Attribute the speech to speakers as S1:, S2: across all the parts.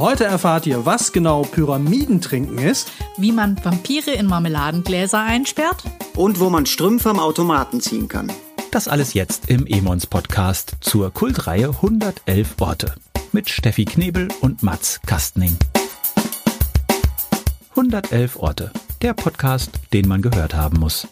S1: Heute erfahrt ihr, was genau Pyramidentrinken ist,
S2: wie man Vampire in Marmeladengläser einsperrt
S3: und wo man Strümpfe am Automaten ziehen kann.
S4: Das alles jetzt im Emons Podcast zur Kultreihe 111 Orte mit Steffi Knebel und Mats Kastning. 111 Orte, der Podcast, den man gehört haben muss.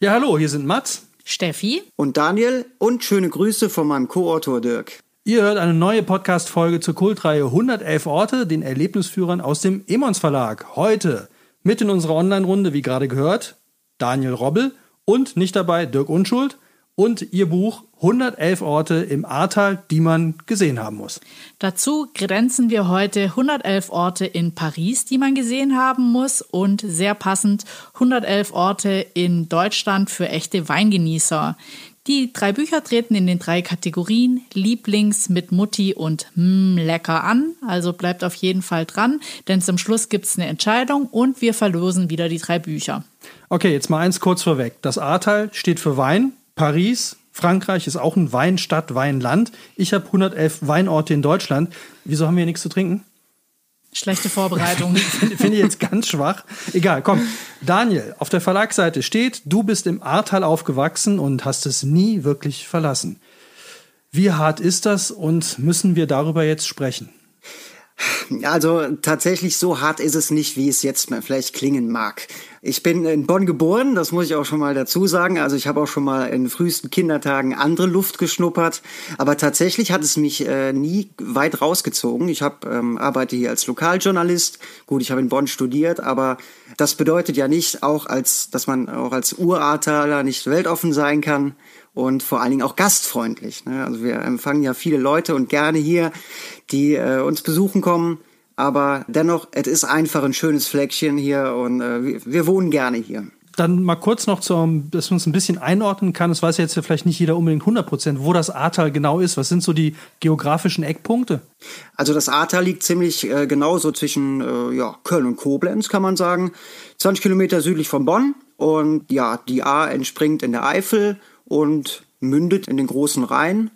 S1: Ja, hallo, hier sind Mats,
S2: Steffi
S3: und Daniel und schöne Grüße von meinem Co-Autor Dirk.
S1: Ihr hört eine neue Podcast-Folge zur Kultreihe 111 Orte, den Erlebnisführern aus dem Emons Verlag. Heute mit in unserer Online-Runde, wie gerade gehört, Daniel Robbel und nicht dabei Dirk Unschuld und ihr Buch 111 Orte im Ahrtal, die man gesehen haben muss.
S2: Dazu grenzen wir heute 111 Orte in Paris, die man gesehen haben muss und sehr passend 111 Orte in Deutschland für echte Weingenießer. Die drei Bücher treten in den drei Kategorien Lieblings mit Mutti und mm, lecker an. Also bleibt auf jeden Fall dran, denn zum Schluss gibt es eine Entscheidung und wir verlosen wieder die drei Bücher.
S1: Okay, jetzt mal eins kurz vorweg. Das Ahrtal steht für Wein. Paris, Frankreich ist auch ein Weinstadt, Weinland. Ich habe 111 Weinorte in Deutschland. Wieso haben wir hier nichts zu trinken?
S2: Schlechte Vorbereitung.
S1: Finde ich jetzt ganz schwach. Egal, komm. Daniel, auf der Verlagsseite steht, du bist im Ahrtal aufgewachsen und hast es nie wirklich verlassen. Wie hart ist das und müssen wir darüber jetzt sprechen?
S3: Also tatsächlich so hart ist es nicht, wie es jetzt vielleicht klingen mag. Ich bin in Bonn geboren, das muss ich auch schon mal dazu sagen. Also ich habe auch schon mal in frühesten Kindertagen andere Luft geschnuppert, aber tatsächlich hat es mich äh, nie weit rausgezogen. Ich habe ähm, arbeite hier als Lokaljournalist. Gut, ich habe in Bonn studiert, aber das bedeutet ja nicht auch als, dass man auch als Urartaler nicht weltoffen sein kann und vor allen Dingen auch gastfreundlich. Ne? Also wir empfangen ja viele Leute und gerne hier, die äh, uns besuchen kommen. Aber dennoch, es ist einfach ein schönes Fleckchen hier und äh, wir, wir wohnen gerne hier.
S1: Dann mal kurz noch, zum, dass man uns ein bisschen einordnen kann. Das weiß jetzt vielleicht nicht jeder unbedingt 100 Prozent, wo das Ahrtal genau ist. Was sind so die geografischen Eckpunkte?
S3: Also das Ahrtal liegt ziemlich äh, genau so zwischen äh, ja, Köln und Koblenz, kann man sagen. 20 Kilometer südlich von Bonn. Und ja, die A entspringt in der Eifel und mündet in den großen Rhein.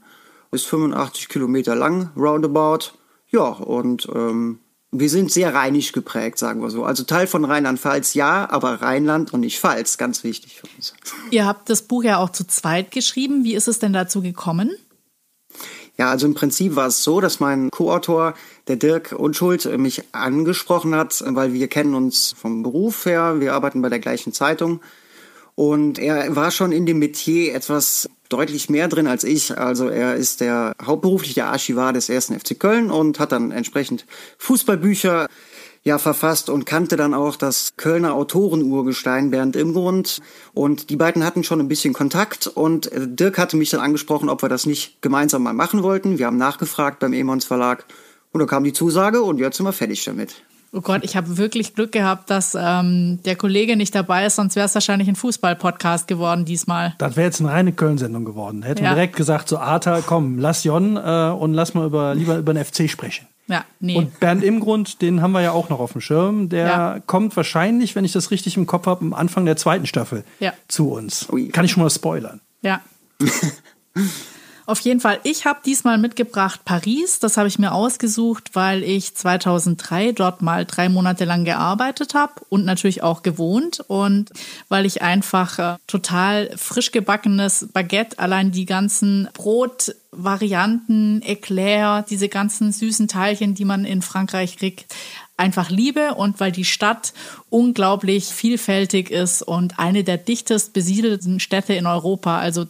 S3: Ist 85 Kilometer lang, roundabout. Ja, und ähm, wir sind sehr rheinisch geprägt, sagen wir so. Also Teil von Rheinland-Pfalz ja, aber Rheinland und nicht Pfalz, ganz wichtig für uns.
S2: Ihr habt das Buch ja auch zu zweit geschrieben. Wie ist es denn dazu gekommen?
S3: Ja, also im Prinzip war es so, dass mein Co-Autor, der Dirk Unschuld, mich angesprochen hat, weil wir kennen uns vom Beruf her, wir arbeiten bei der gleichen Zeitung und er war schon in dem Metier etwas deutlich mehr drin als ich. Also er ist der hauptberuflich der Archivar des ersten FC Köln und hat dann entsprechend Fußballbücher ja verfasst und kannte dann auch das Kölner Autorenurgestein Bernd Imgrund und die beiden hatten schon ein bisschen Kontakt und äh, Dirk hatte mich dann angesprochen, ob wir das nicht gemeinsam mal machen wollten. Wir haben nachgefragt beim Emons Verlag und da kam die Zusage und jetzt sind wir fertig damit.
S2: Oh Gott, ich habe wirklich Glück gehabt, dass ähm, der Kollege nicht dabei ist, sonst wäre es wahrscheinlich ein Fußball-Podcast geworden diesmal.
S1: Das wäre jetzt eine reine Köln-Sendung geworden. Hätten ja. wir direkt gesagt, so Arta, komm, lass Jon äh, und lass mal über, lieber über den FC sprechen.
S2: Ja, nee.
S1: Und Bernd Imgrund, den haben wir ja auch noch auf dem Schirm. Der ja. kommt wahrscheinlich, wenn ich das richtig im Kopf habe, am Anfang der zweiten Staffel
S2: ja.
S1: zu uns. Kann ich schon mal spoilern.
S2: Ja. Auf jeden Fall, ich habe diesmal mitgebracht Paris. Das habe ich mir ausgesucht, weil ich 2003 dort mal drei Monate lang gearbeitet habe und natürlich auch gewohnt und weil ich einfach äh, total frisch gebackenes Baguette, allein die ganzen Brotvarianten, Eclair, diese ganzen süßen Teilchen, die man in Frankreich kriegt, einfach liebe und weil die Stadt unglaublich vielfältig ist und eine der dichtest besiedelten Städte in Europa. Also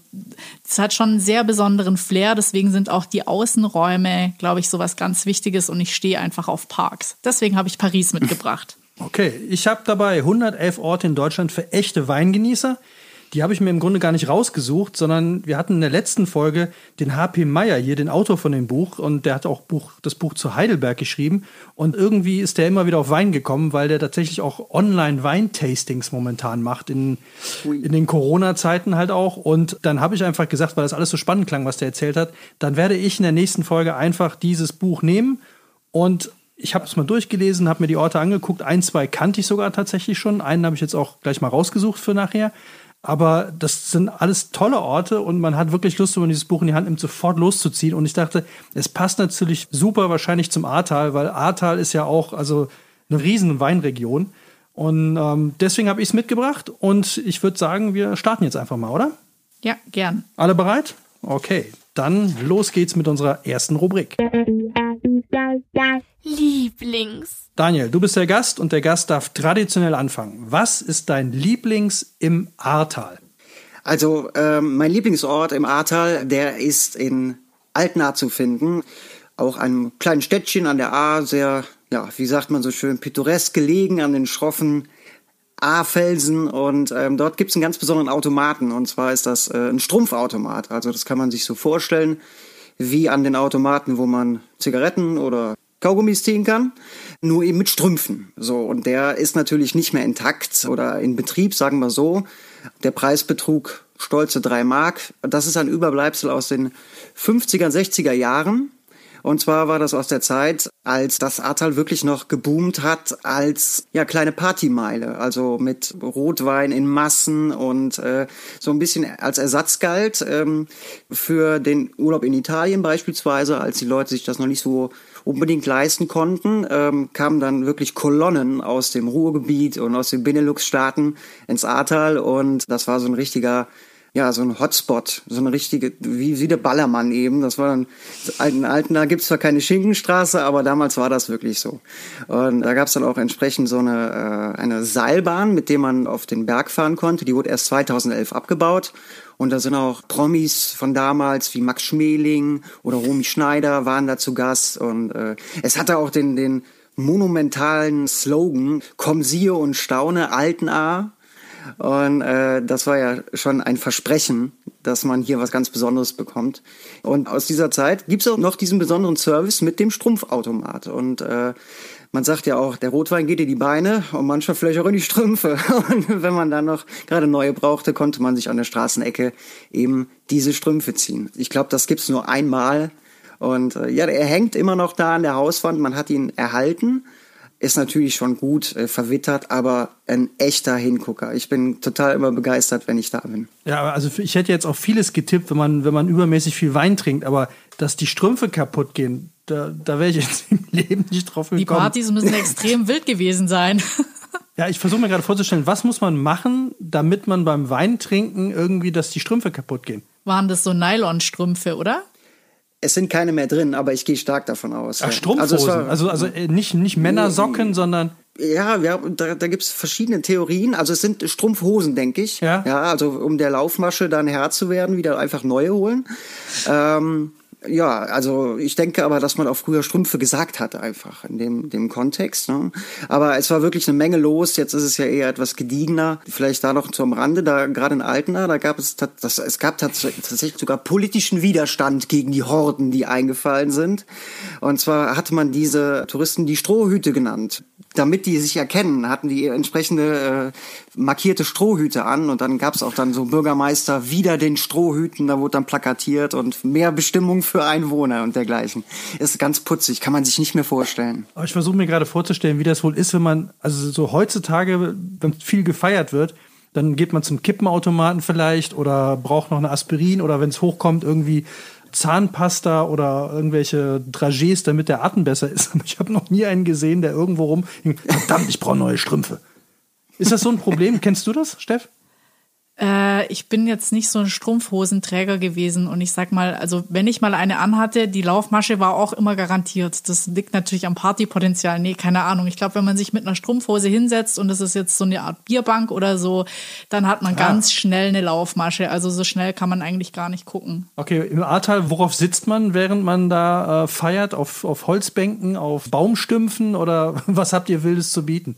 S2: es hat schon einen sehr besonderen Flair, deswegen sind auch die Außenräume, glaube ich, so was ganz Wichtiges und ich stehe einfach auf Parks. Deswegen habe ich Paris mitgebracht.
S1: Okay, ich habe dabei 111 Orte in Deutschland für echte Weingenießer. Die habe ich mir im Grunde gar nicht rausgesucht, sondern wir hatten in der letzten Folge den HP Meyer hier, den Autor von dem Buch, und der hat auch Buch, das Buch zu Heidelberg geschrieben. Und irgendwie ist der immer wieder auf Wein gekommen, weil der tatsächlich auch Online-Weintastings momentan macht, in, in den Corona-Zeiten halt auch. Und dann habe ich einfach gesagt, weil das alles so spannend klang, was der erzählt hat, dann werde ich in der nächsten Folge einfach dieses Buch nehmen und ich habe es mal durchgelesen, habe mir die Orte angeguckt. Ein, zwei kannte ich sogar tatsächlich schon. Einen habe ich jetzt auch gleich mal rausgesucht für nachher. Aber das sind alles tolle Orte und man hat wirklich Lust, wenn man dieses Buch in die Hand nimmt, sofort loszuziehen. Und ich dachte, es passt natürlich super wahrscheinlich zum Ahrtal, weil Ahrtal ist ja auch also eine riesen Weinregion. Und ähm, deswegen habe ich es mitgebracht und ich würde sagen, wir starten jetzt einfach mal, oder?
S2: Ja, gern.
S1: Alle bereit? Okay, dann los geht's mit unserer ersten Rubrik.
S5: Lieblings.
S1: Daniel, du bist der Gast und der Gast darf traditionell anfangen. Was ist dein Lieblings im Ahrtal?
S3: Also ähm, mein Lieblingsort im Ahrtal, der ist in Altnahr zu finden. Auch einem kleinen Städtchen an der Ahr, sehr, ja, wie sagt man so schön, pittoresk gelegen an den schroffen A-Felsen und ähm, dort gibt es einen ganz besonderen Automaten und zwar ist das äh, ein Strumpfautomat. Also das kann man sich so vorstellen wie an den Automaten, wo man Zigaretten oder Kaugummis ziehen kann, nur eben mit Strümpfen. So und der ist natürlich nicht mehr intakt oder in Betrieb, sagen wir so. Der Preis betrug stolze drei Mark. Das ist ein Überbleibsel aus den 50er, 60er Jahren. Und zwar war das aus der Zeit, als das Ahrtal wirklich noch geboomt hat als ja kleine Partymeile, also mit Rotwein in Massen und äh, so ein bisschen als Ersatz galt ähm, für den Urlaub in Italien beispielsweise, als die Leute sich das noch nicht so unbedingt leisten konnten, ähm, kamen dann wirklich Kolonnen aus dem Ruhrgebiet und aus den Benelux-Staaten ins Ahrtal. Und das war so ein richtiger ja, so ein Hotspot, so eine richtige, wie, wie der Ballermann eben. Das war dann, in Alten, da gibt's zwar keine Schinkenstraße, aber damals war das wirklich so. Und da gab's dann auch entsprechend so eine, äh, eine Seilbahn, mit der man auf den Berg fahren konnte. Die wurde erst 2011 abgebaut. Und da sind auch Promis von damals wie Max Schmeling oder Romy Schneider waren da zu Gast. Und äh, es hatte auch den, den monumentalen Slogan, komm siehe und staune, Alten A. Und äh, das war ja schon ein Versprechen, dass man hier was ganz Besonderes bekommt. Und aus dieser Zeit gibt's auch noch diesen besonderen Service mit dem Strumpfautomat. Und äh, man sagt ja auch, der Rotwein geht in die Beine und manchmal vielleicht auch in die Strümpfe. Und wenn man dann noch gerade neue brauchte, konnte man sich an der Straßenecke eben diese Strümpfe ziehen. Ich glaube, das gibt's nur einmal. Und äh, ja, er hängt immer noch da an der Hauswand. Man hat ihn erhalten ist natürlich schon gut äh, verwittert, aber ein echter Hingucker. Ich bin total immer begeistert, wenn ich da bin.
S1: Ja, also ich hätte jetzt auch vieles getippt, wenn man, wenn man übermäßig viel Wein trinkt, aber dass die Strümpfe kaputt gehen, da, da wäre ich jetzt im Leben nicht drauf gekommen.
S2: Die Partys müssen extrem wild gewesen sein.
S1: Ja, ich versuche mir gerade vorzustellen, was muss man machen, damit man beim Weintrinken irgendwie, dass die Strümpfe kaputt gehen?
S2: Waren das so Nylonstrümpfe, oder?
S3: Es sind keine mehr drin, aber ich gehe stark davon aus.
S1: Ach, Strumpfhosen. Also, war, also, also äh, nicht, nicht Männersocken, sondern.
S3: Ja, ja da, da gibt es verschiedene Theorien. Also es sind Strumpfhosen, denke ich. Ja. ja. Also um der Laufmasche dann Herr zu werden, wieder einfach neue holen. Ähm, ja, also ich denke aber, dass man auch früher Strümpfe gesagt hat, einfach in dem, dem Kontext. Ne? Aber es war wirklich eine Menge los. Jetzt ist es ja eher etwas gediegener. Vielleicht da noch zum Rande, da gerade in Altena, da gab es das, es gab tatsächlich sogar politischen Widerstand gegen die Horden, die eingefallen sind. Und zwar hatte man diese Touristen die Strohhüte genannt damit die sich erkennen, hatten die entsprechende äh, markierte Strohhüte an und dann gab es auch dann so Bürgermeister wieder den Strohhüten, da wurde dann plakatiert und mehr Bestimmung für Einwohner und dergleichen. Ist ganz putzig, kann man sich nicht mehr vorstellen.
S1: Aber ich versuche mir gerade vorzustellen, wie das wohl ist, wenn man, also so heutzutage, wenn viel gefeiert wird, dann geht man zum Kippenautomaten vielleicht oder braucht noch eine Aspirin oder wenn es hochkommt, irgendwie Zahnpasta oder irgendwelche Dragés, damit der Atem besser ist. Ich habe noch nie einen gesehen, der irgendwo rum. Verdammt, ich brauche neue Strümpfe. Ist das so ein Problem? Kennst du das, Steff?
S2: Äh, ich bin jetzt nicht so ein Strumpfhosenträger gewesen und ich sag mal, also wenn ich mal eine anhatte, die Laufmasche war auch immer garantiert. Das liegt natürlich am Partypotenzial. Nee, keine Ahnung. Ich glaube, wenn man sich mit einer Strumpfhose hinsetzt und das ist jetzt so eine Art Bierbank oder so, dann hat man ah. ganz schnell eine Laufmasche. Also so schnell kann man eigentlich gar nicht gucken.
S1: Okay, im Ahrtal, worauf sitzt man, während man da äh, feiert? Auf, auf Holzbänken, auf Baumstümpfen oder was habt ihr Wildes zu bieten?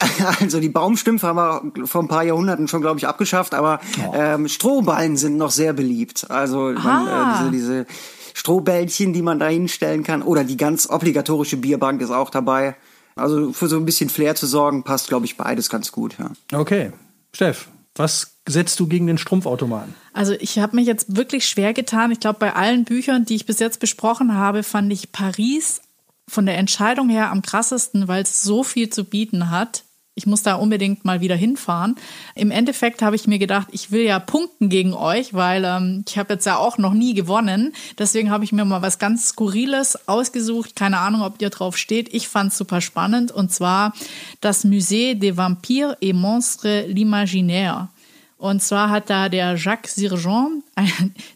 S3: Also die Baumstümpfe haben wir vor ein paar Jahrhunderten schon, glaube ich, abgeschafft, aber oh. ähm, Strohballen sind noch sehr beliebt. Also man, äh, diese, diese Strohbällchen, die man da hinstellen kann. Oder die ganz obligatorische Bierbank ist auch dabei. Also für so ein bisschen Flair zu sorgen, passt, glaube ich, beides ganz gut. Ja.
S1: Okay. Steff, was setzt du gegen den Strumpfautomaten?
S2: Also ich habe mich jetzt wirklich schwer getan. Ich glaube, bei allen Büchern, die ich bis jetzt besprochen habe, fand ich Paris von der Entscheidung her am krassesten, weil es so viel zu bieten hat Ich muss da unbedingt mal wieder hinfahren. Im Endeffekt habe ich mir gedacht, ich will ja punkten gegen euch, weil ähm, ich habe jetzt ja auch noch nie gewonnen. Deswegen habe ich mir mal was ganz Skurriles ausgesucht. Keine Ahnung, ob ihr drauf steht. Ich fand es super spannend. Und zwar das Musée des Vampires et Monstres l'Imaginaire. Und zwar hat da der Jacques Sirgeon,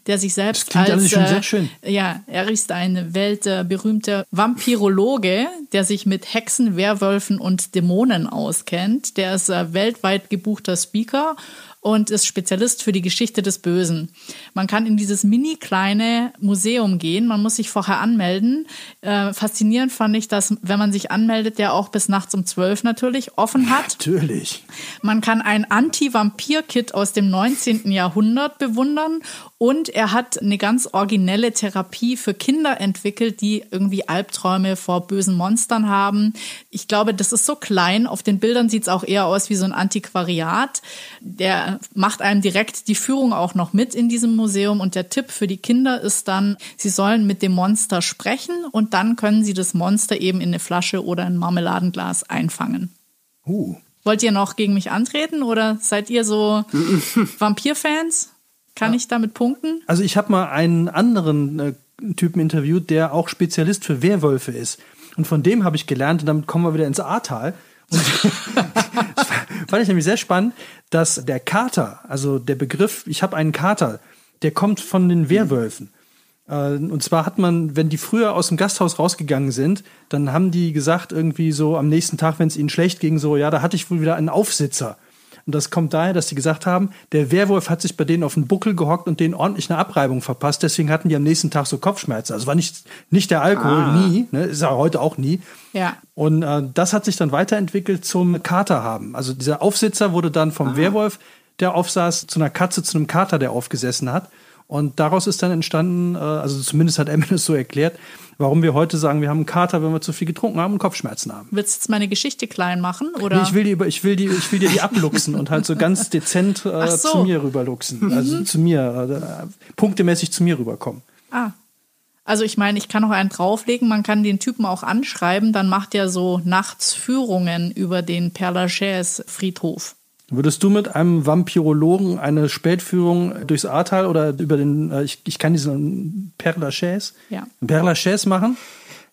S2: der sich selbst
S1: Das
S2: als
S1: alles schon sehr
S2: äh,
S1: schön.
S2: ja, er ist ein weltberühmter Vampirologe, der sich mit Hexen, Werwölfen und Dämonen auskennt. Der ist äh, weltweit gebuchter Speaker und ist Spezialist für die Geschichte des Bösen. Man kann in dieses mini kleine Museum gehen, man muss sich vorher anmelden. Äh, faszinierend fand ich, dass wenn man sich anmeldet, der auch bis nachts um zwölf natürlich offen hat.
S1: Natürlich.
S2: Man kann ein Anti-Vampir-Kit aus dem 19. Jahrhundert bewundern und er hat eine ganz originelle Therapie für Kinder entwickelt, die irgendwie Albträume vor bösen Monstern haben. Ich glaube, das ist so klein. Auf den Bildern sieht es auch eher aus wie so ein Antiquariat. Der macht einem direkt die Führung auch noch mit in diesem Museum. Und der Tipp für die Kinder ist dann, sie sollen mit dem Monster sprechen und dann können sie das Monster eben in eine Flasche oder ein Marmeladenglas einfangen.
S1: Uh.
S2: Wollt ihr noch gegen mich antreten oder seid ihr so Vampir-Fans? Kann ich damit punkten?
S1: Also ich habe mal einen anderen äh, Typen interviewt, der auch Spezialist für Werwölfe ist. Und von dem habe ich gelernt, und damit kommen wir wieder ins Ahrtal. Das fand ich nämlich sehr spannend, dass der Kater, also der Begriff, ich habe einen Kater, der kommt von den Werwölfen. Äh, Und zwar hat man, wenn die früher aus dem Gasthaus rausgegangen sind, dann haben die gesagt, irgendwie so am nächsten Tag, wenn es ihnen schlecht ging, so, ja, da hatte ich wohl wieder einen Aufsitzer. Und das kommt daher, dass sie gesagt haben, der Werwolf hat sich bei denen auf den Buckel gehockt und denen ordentlich eine Abreibung verpasst. Deswegen hatten die am nächsten Tag so Kopfschmerzen. Also war nicht, nicht der Alkohol, nie, ne, ist ja heute auch nie.
S2: Ja.
S1: Und äh, das hat sich dann weiterentwickelt zum Kater haben. Also dieser Aufsitzer wurde dann vom Werwolf, der aufsaß, zu einer Katze, zu einem Kater, der aufgesessen hat. Und daraus ist dann entstanden, äh, also zumindest hat Emily es so erklärt, warum wir heute sagen, wir haben einen Kater, wenn wir zu viel getrunken haben und Kopfschmerzen haben.
S2: Willst du jetzt meine Geschichte klein machen? Oder?
S1: Nee, ich will die ich will die, ich will dir die abluchsen und halt so ganz dezent äh,
S2: so.
S1: zu mir rüberluchsen. Also zu mir, äh, punktemäßig zu mir rüberkommen.
S2: ah. Also ich meine, ich kann noch einen drauflegen, man kann den Typen auch anschreiben, dann macht er so nachts Führungen über den Père Lachaise Friedhof.
S1: Würdest du mit einem Vampirologen eine Spätführung durchs Ahrtal oder über den, äh, ich, ich kann diesen Père Lachaise,
S2: Ja.
S1: Père Lachaise machen?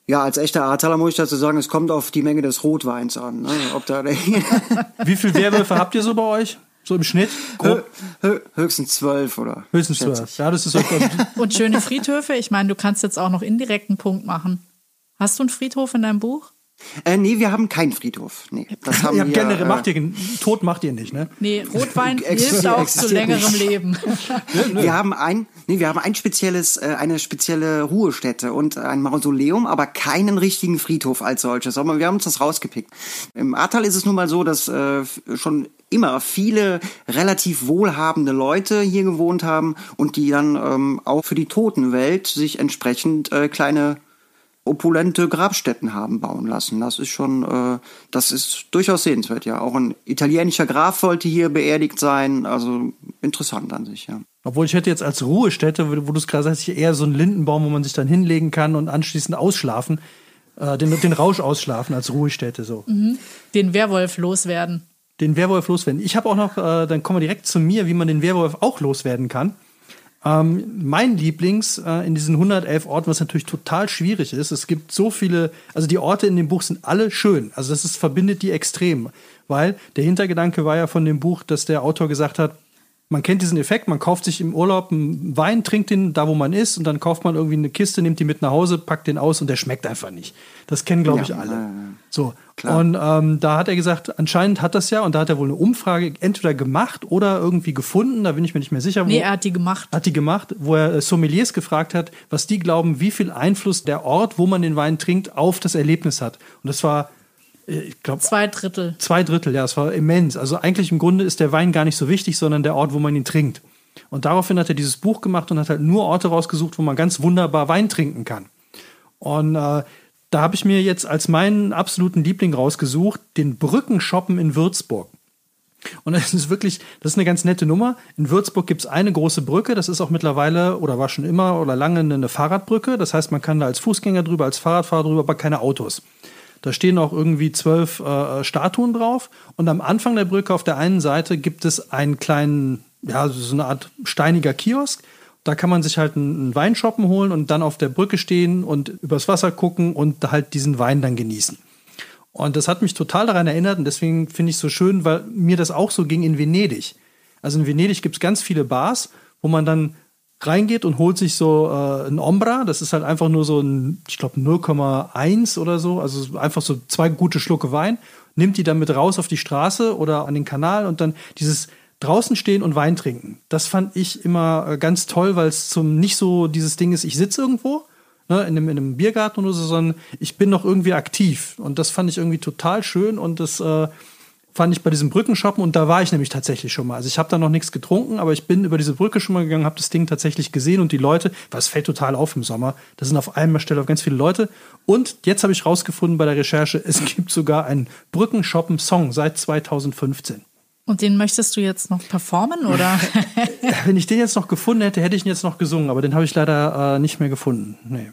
S3: Ja, als echter Ahrtaler muss ich dazu sagen, es kommt auf die Menge des Rotweins an. Ne? Ob da
S1: Wie viele Werwölfe habt ihr so bei euch? So im Schnitt? Grob?
S3: Hö- höchstens zwölf oder
S1: Höchstens zwölf. Ja, das ist so.
S2: Und schöne Friedhöfe, ich meine, du kannst jetzt auch noch indirekten Punkt machen. Hast du einen Friedhof in deinem Buch?
S3: Äh, nee, wir haben keinen Friedhof. Nee, das haben
S1: ihr habt
S3: wir,
S1: generell,
S3: äh,
S1: macht ihr, Tod macht ihr nicht, ne?
S2: Nee, Rotwein hilft auch zu längerem
S3: nicht.
S2: Leben.
S3: Wir haben ein, nee, wir haben ein spezielles, äh, eine spezielle Ruhestätte und ein Mausoleum, aber keinen richtigen Friedhof als solches. Aber wir haben uns das rausgepickt. Im Ahrtal ist es nun mal so, dass äh, schon immer viele relativ wohlhabende Leute hier gewohnt haben und die dann ähm, auch für die Totenwelt sich entsprechend äh, kleine opulente Grabstätten haben bauen lassen. Das ist schon, äh, das ist durchaus sehenswert, ja. Auch ein italienischer Graf wollte hier beerdigt sein. Also interessant an sich, ja.
S1: Obwohl ich hätte jetzt als Ruhestätte, wo du es gerade sagst, eher so einen Lindenbaum, wo man sich dann hinlegen kann und anschließend ausschlafen, äh, den, den Rausch ausschlafen als Ruhestätte so.
S2: Den Werwolf loswerden.
S1: Den Werwolf loswerden. Ich habe auch noch, äh, dann kommen wir direkt zu mir, wie man den Werwolf auch loswerden kann. Ähm, mein Lieblings äh, in diesen 111 Orten, was natürlich total schwierig ist, es gibt so viele, also die Orte in dem Buch sind alle schön. Also das ist, verbindet die extrem. Weil der Hintergedanke war ja von dem Buch, dass der Autor gesagt hat, man kennt diesen Effekt, man kauft sich im Urlaub einen Wein, trinkt den da, wo man ist, und dann kauft man irgendwie eine Kiste, nimmt die mit nach Hause, packt den aus und der schmeckt einfach nicht. Das kennen, glaube ich, alle. So. Und ähm, da hat er gesagt, anscheinend hat das ja, und da hat er wohl eine Umfrage entweder gemacht oder irgendwie gefunden, da bin ich mir nicht mehr sicher, wo.
S2: Nee, er hat die gemacht.
S1: hat die gemacht, wo er äh, Sommeliers gefragt hat, was die glauben, wie viel Einfluss der Ort, wo man den Wein trinkt, auf das Erlebnis hat. Und das war, ich glaube,
S2: Zwei Drittel.
S1: Zwei Drittel, ja, es war immens. Also eigentlich im Grunde ist der Wein gar nicht so wichtig, sondern der Ort, wo man ihn trinkt. Und daraufhin hat er dieses Buch gemacht und hat halt nur Orte rausgesucht, wo man ganz wunderbar Wein trinken kann. Und äh, da habe ich mir jetzt als meinen absoluten Liebling rausgesucht, den Brückenshoppen in Würzburg. Und das ist wirklich, das ist eine ganz nette Nummer. In Würzburg gibt es eine große Brücke, das ist auch mittlerweile oder war schon immer oder lange eine Fahrradbrücke. Das heißt, man kann da als Fußgänger drüber, als Fahrradfahrer drüber, aber keine Autos. Da stehen auch irgendwie zwölf äh, Statuen drauf. Und am Anfang der Brücke auf der einen Seite gibt es einen kleinen, ja, so eine Art steiniger Kiosk. Da kann man sich halt einen Weinshoppen holen und dann auf der Brücke stehen und übers Wasser gucken und halt diesen Wein dann genießen. Und das hat mich total daran erinnert und deswegen finde ich es so schön, weil mir das auch so ging in Venedig. Also in Venedig gibt es ganz viele Bars, wo man dann reingeht und holt sich so äh, ein Ombra. Das ist halt einfach nur so ein, ich glaube, 0,1 oder so. Also einfach so zwei gute Schlucke Wein. Nimmt die dann mit raus auf die Straße oder an den Kanal und dann dieses draußen stehen und Wein trinken. Das fand ich immer äh, ganz toll, weil es zum nicht so dieses Ding ist, ich sitze irgendwo ne, in, einem, in einem Biergarten oder so, sondern ich bin noch irgendwie aktiv. Und das fand ich irgendwie total schön und das äh, fand ich bei diesem Brückenshoppen und da war ich nämlich tatsächlich schon mal. Also ich habe da noch nichts getrunken, aber ich bin über diese Brücke schon mal gegangen, habe das Ding tatsächlich gesehen und die Leute, was fällt total auf im Sommer, da sind auf einmal Stelle auf ganz viele Leute und jetzt habe ich rausgefunden bei der Recherche, es gibt sogar einen Brückenshoppen-Song seit 2015.
S2: Und den möchtest du jetzt noch performen, oder?
S1: Wenn ich den jetzt noch gefunden hätte, hätte ich ihn jetzt noch gesungen, aber den habe ich leider äh, nicht mehr gefunden. Nee.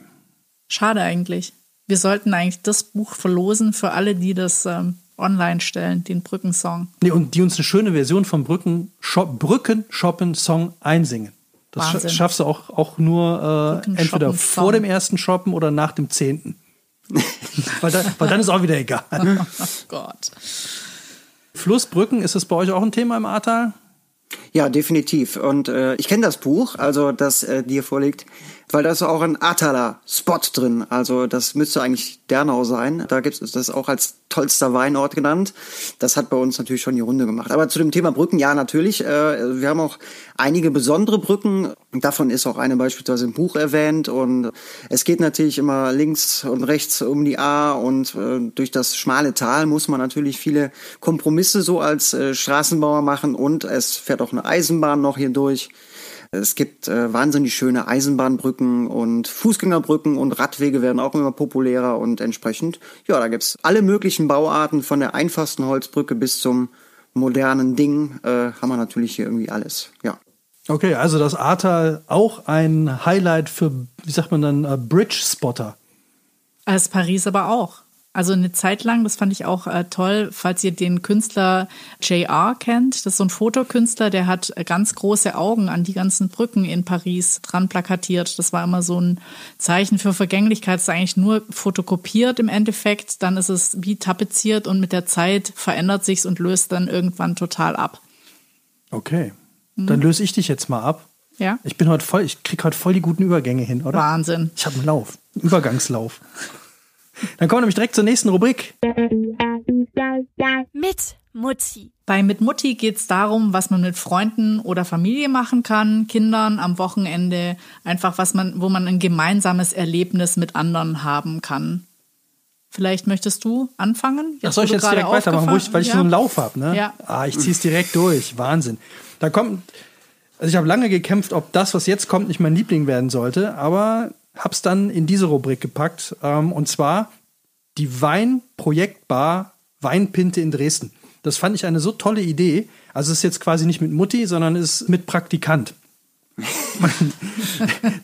S2: Schade eigentlich. Wir sollten eigentlich das Buch verlosen für alle, die das ähm, online stellen, den Brückensong.
S1: Nee, und die uns eine schöne Version vom Brücken Brückenshoppen Song einsingen. Das Wahnsinn. schaffst du auch, auch nur äh, entweder vor dem ersten Shoppen oder nach dem zehnten. weil, da, weil dann ist auch wieder egal.
S2: oh Gott.
S1: Flussbrücken, ist das bei euch auch ein Thema im Ahrtal?
S3: Ja, definitiv. Und äh, ich kenne das Buch, also das äh, dir vorliegt weil da ist auch ein Ahrtaler Spot drin. Also das müsste eigentlich Dernau sein. Da gibt es das auch als tollster Weinort genannt. Das hat bei uns natürlich schon die Runde gemacht. Aber zu dem Thema Brücken, ja, natürlich. Äh, wir haben auch einige besondere Brücken. Davon ist auch eine beispielsweise im Buch erwähnt. Und es geht natürlich immer links und rechts um die A und äh, durch das schmale Tal muss man natürlich viele Kompromisse so als äh, Straßenbauer machen. Und es fährt auch eine Eisenbahn noch hier durch. Es gibt äh, wahnsinnig schöne Eisenbahnbrücken und Fußgängerbrücken und Radwege werden auch immer populärer und entsprechend, ja, da gibt's alle möglichen Bauarten von der einfachsten Holzbrücke bis zum modernen Ding, äh, haben wir natürlich hier irgendwie alles, ja.
S1: Okay, also das Ahrtal auch ein Highlight für, wie sagt man dann, uh, Bridge Spotter.
S2: Als Paris aber auch. Also eine Zeit lang, das fand ich auch äh, toll, falls ihr den Künstler JR kennt. Das ist so ein Fotokünstler, der hat ganz große Augen an die ganzen Brücken in Paris dran plakatiert. Das war immer so ein Zeichen für Vergänglichkeit. Es ist eigentlich nur fotokopiert im Endeffekt. Dann ist es wie tapeziert und mit der Zeit verändert sich's und löst dann irgendwann total ab.
S1: Okay. Dann löse ich dich jetzt mal ab.
S2: Ja.
S1: Ich bin heute voll, ich krieg heute voll die guten Übergänge hin, oder?
S2: Wahnsinn.
S1: Ich habe einen Lauf, einen Übergangslauf. Dann kommen wir nämlich direkt zur nächsten Rubrik.
S5: Mit Mutti.
S2: Bei Mit Mutti geht es darum, was man mit Freunden oder Familie machen kann, Kindern am Wochenende, einfach was man, wo man ein gemeinsames Erlebnis mit anderen haben kann. Vielleicht möchtest du anfangen?
S1: Jetzt, Ach, soll ich jetzt direkt weitermachen, ich, weil ich ja. so einen Lauf habe, ne?
S2: Ja.
S1: Ah, ich ziehe es direkt durch. Wahnsinn. Da kommt, also ich habe lange gekämpft, ob das, was jetzt kommt, nicht mein Liebling werden sollte, aber hab's dann in diese Rubrik gepackt. Ähm, und zwar die Weinprojektbar Weinpinte in Dresden. Das fand ich eine so tolle Idee. Also es ist jetzt quasi nicht mit Mutti, sondern es ist mit Praktikant.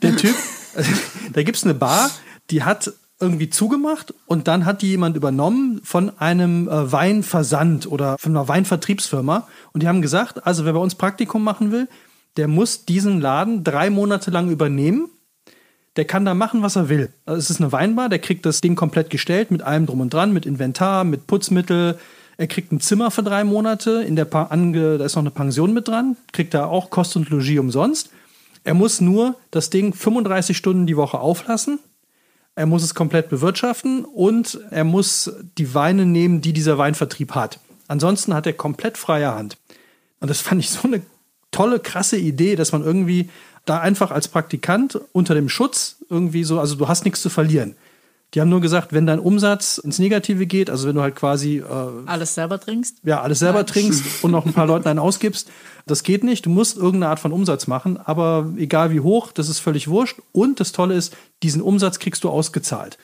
S1: Der Typ, da gibt es eine Bar, die hat irgendwie zugemacht und dann hat die jemand übernommen von einem äh, Weinversand oder von einer Weinvertriebsfirma. Und die haben gesagt, also wer bei uns Praktikum machen will, der muss diesen Laden drei Monate lang übernehmen der kann da machen, was er will. Also es ist eine Weinbar, der kriegt das Ding komplett gestellt mit allem drum und dran, mit Inventar, mit Putzmittel. Er kriegt ein Zimmer für drei Monate, in der Ange da ist noch eine Pension mit dran, kriegt da auch Kost und Logis umsonst. Er muss nur das Ding 35 Stunden die Woche auflassen. Er muss es komplett bewirtschaften und er muss die Weine nehmen, die dieser Weinvertrieb hat. Ansonsten hat er komplett freie Hand. Und das fand ich so eine tolle, krasse Idee, dass man irgendwie da einfach als Praktikant unter dem Schutz irgendwie so, also du hast nichts zu verlieren. Die haben nur gesagt, wenn dein Umsatz ins Negative geht, also wenn du halt quasi äh,
S2: alles selber trinkst,
S1: ja alles selber Nein. trinkst und noch ein paar Leuten einen ausgibst, das geht nicht. Du musst irgendeine Art von Umsatz machen, aber egal wie hoch, das ist völlig wurscht. Und das Tolle ist, diesen Umsatz kriegst du ausgezahlt.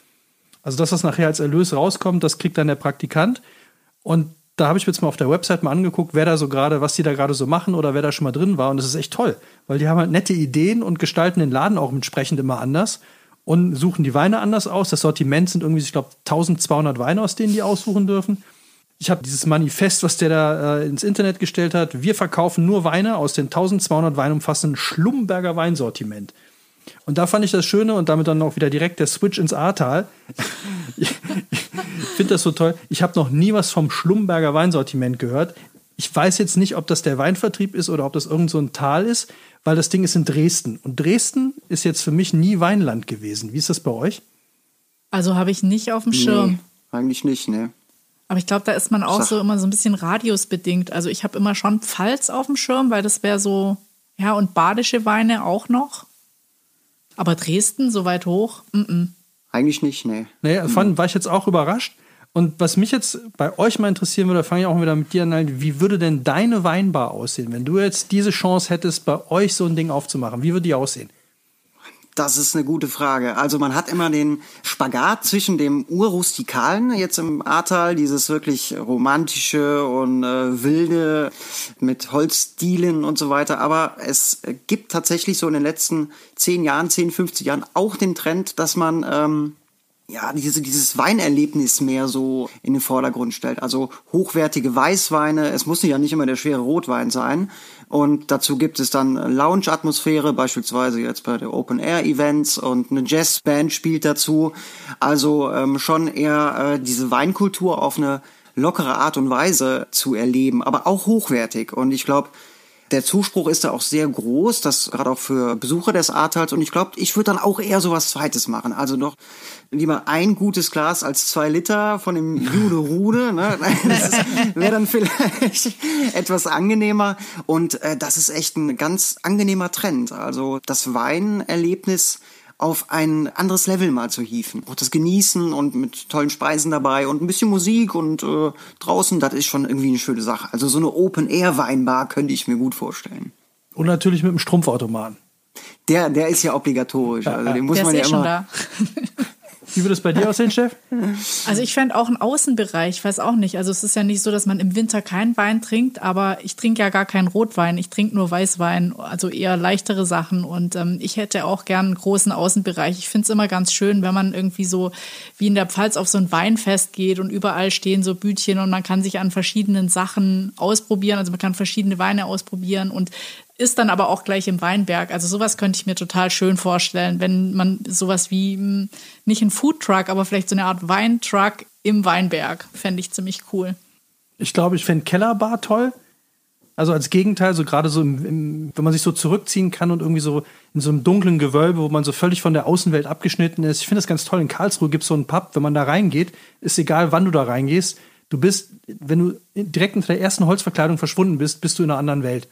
S1: Also das, was nachher als Erlös rauskommt, das kriegt dann der Praktikant. Und da habe ich mir jetzt mal auf der Website mal angeguckt, wer da so gerade, was die da gerade so machen oder wer da schon mal drin war. Und das ist echt toll, weil die haben halt nette Ideen und gestalten den Laden auch entsprechend immer anders. und suchen die Weine anders aus. Das Sortiment sind irgendwie, ich glaube, 1200 Weine, aus denen die aussuchen dürfen. Ich habe dieses Manifest, was der da äh, ins Internet gestellt hat. Wir verkaufen nur Weine aus den 1200 Weinen umfassenden Schlumberger Weinsortiment. Und da fand ich das Schöne und damit dann auch wieder direkt der Switch ins Ahrtal. ich, finde das so toll. Ich habe noch nie was vom Schlumberger Weinsortiment gehört. Ich weiß jetzt nicht, ob das der Weinvertrieb ist oder ob das irgend so ein Tal ist weil das Ding ist in Dresden. Und Dresden ist jetzt für mich nie Weinland gewesen. Wie ist das bei euch?
S2: Also habe ich nicht auf dem Schirm. Nee,
S3: eigentlich nicht, ne.
S2: Aber ich glaube, da ist man auch Sag. so immer so ein bisschen radiusbedingt. Also ich habe immer schon Pfalz auf dem Schirm, weil das wäre so, ja, und badische Weine auch noch. Aber Dresden so weit hoch? Mm -mm.
S3: Eigentlich nicht, ne.
S1: Nee, fand, war ich jetzt auch überrascht. Und was mich jetzt bei euch mal interessieren würde, fange ich auch wieder mit dir an, wie würde denn deine Weinbar aussehen, wenn du jetzt diese Chance hättest, bei euch so ein Ding aufzumachen? Wie würde die aussehen?
S3: Das ist eine gute Frage. Also man hat immer den Spagat zwischen dem Urrustikalen, jetzt im Ahrtal, dieses wirklich romantische und äh, wilde mit Holzstilen und so weiter. Aber es gibt tatsächlich so in den letzten 10 Jahren, 10, 50 Jahren auch den Trend, dass man ähm, ja, diese, dieses Weinerlebnis mehr so in den Vordergrund stellt. Also hochwertige Weißweine, es muss ja nicht immer der schwere Rotwein sein. Und dazu gibt es dann Lounge-Atmosphäre, beispielsweise jetzt bei der Open-Air-Events und eine Jazzband spielt dazu. Also ähm, schon eher äh, diese Weinkultur auf eine lockere Art und Weise zu erleben, aber auch hochwertig. Und ich glaube, der Zuspruch ist da auch sehr groß, das gerade auch für Besucher des Ahrtals. Und ich glaube, ich würde dann auch eher so was Zweites machen. Also noch lieber ein gutes Glas als zwei Liter von dem Jude Rude. Ne? Das wäre dann vielleicht etwas angenehmer. Und äh, das ist echt ein ganz angenehmer Trend. Also das Weinerlebnis auf ein anderes Level mal zu hieven. Auch das Genießen und mit tollen Speisen dabei und ein bisschen Musik und äh, draußen, das ist schon irgendwie eine schöne Sache. Also so eine Open-Air-Weinbar könnte ich mir gut vorstellen.
S1: Und natürlich mit dem Strumpfautomaten.
S3: Der, der ist ja obligatorisch. Also den muss
S2: der
S3: man
S2: ist
S3: ja
S2: eh
S3: immer.
S2: schon da.
S1: Wie würde es bei dir aussehen, Chef?
S2: Also ich fände auch einen Außenbereich, ich weiß auch nicht. Also es ist ja nicht so, dass man im Winter keinen Wein trinkt, aber ich trinke ja gar keinen Rotwein, ich trinke nur Weißwein, also eher leichtere Sachen. Und ähm, ich hätte auch gern einen großen Außenbereich. Ich finde es immer ganz schön, wenn man irgendwie so wie in der Pfalz auf so ein Weinfest geht und überall stehen so Bütchen und man kann sich an verschiedenen Sachen ausprobieren. Also man kann verschiedene Weine ausprobieren und ist dann aber auch gleich im Weinberg. Also sowas könnte ich mir total schön vorstellen, wenn man sowas wie hm, nicht ein Foodtruck, aber vielleicht so eine Art Weintruck im Weinberg fände ich ziemlich cool.
S1: Ich glaube, ich fände Kellerbar toll. Also als Gegenteil, so gerade so, im, im, wenn man sich so zurückziehen kann und irgendwie so in so einem dunklen Gewölbe, wo man so völlig von der Außenwelt abgeschnitten ist. Ich finde das ganz toll. In Karlsruhe gibt es so einen Pub, wenn man da reingeht, ist egal, wann du da reingehst. Du bist, wenn du direkt unter der ersten Holzverkleidung verschwunden bist, bist du in einer anderen Welt.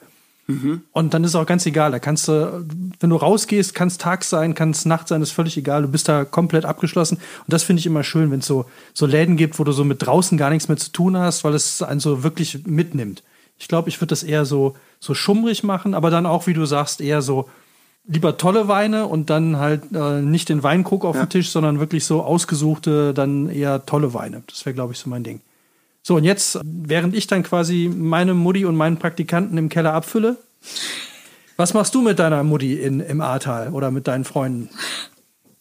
S1: Mhm. Und dann ist es auch ganz egal. Da kannst du, wenn du rausgehst, kann es Tag sein, kann es Nacht sein, ist völlig egal. Du bist da komplett abgeschlossen. Und das finde ich immer schön, wenn es so, so Läden gibt, wo du so mit draußen gar nichts mehr zu tun hast, weil es einen so wirklich mitnimmt. Ich glaube, ich würde das eher so, so schummrig machen, aber dann auch, wie du sagst, eher so lieber tolle Weine und dann halt äh, nicht den Weinkrug auf ja. dem Tisch, sondern wirklich so ausgesuchte, dann eher tolle Weine. Das wäre, glaube ich, so mein Ding. So, und jetzt, während ich dann quasi meine Mutti und meinen Praktikanten im Keller abfülle, was machst du mit deiner Mutti in, im Ahrtal oder mit deinen Freunden?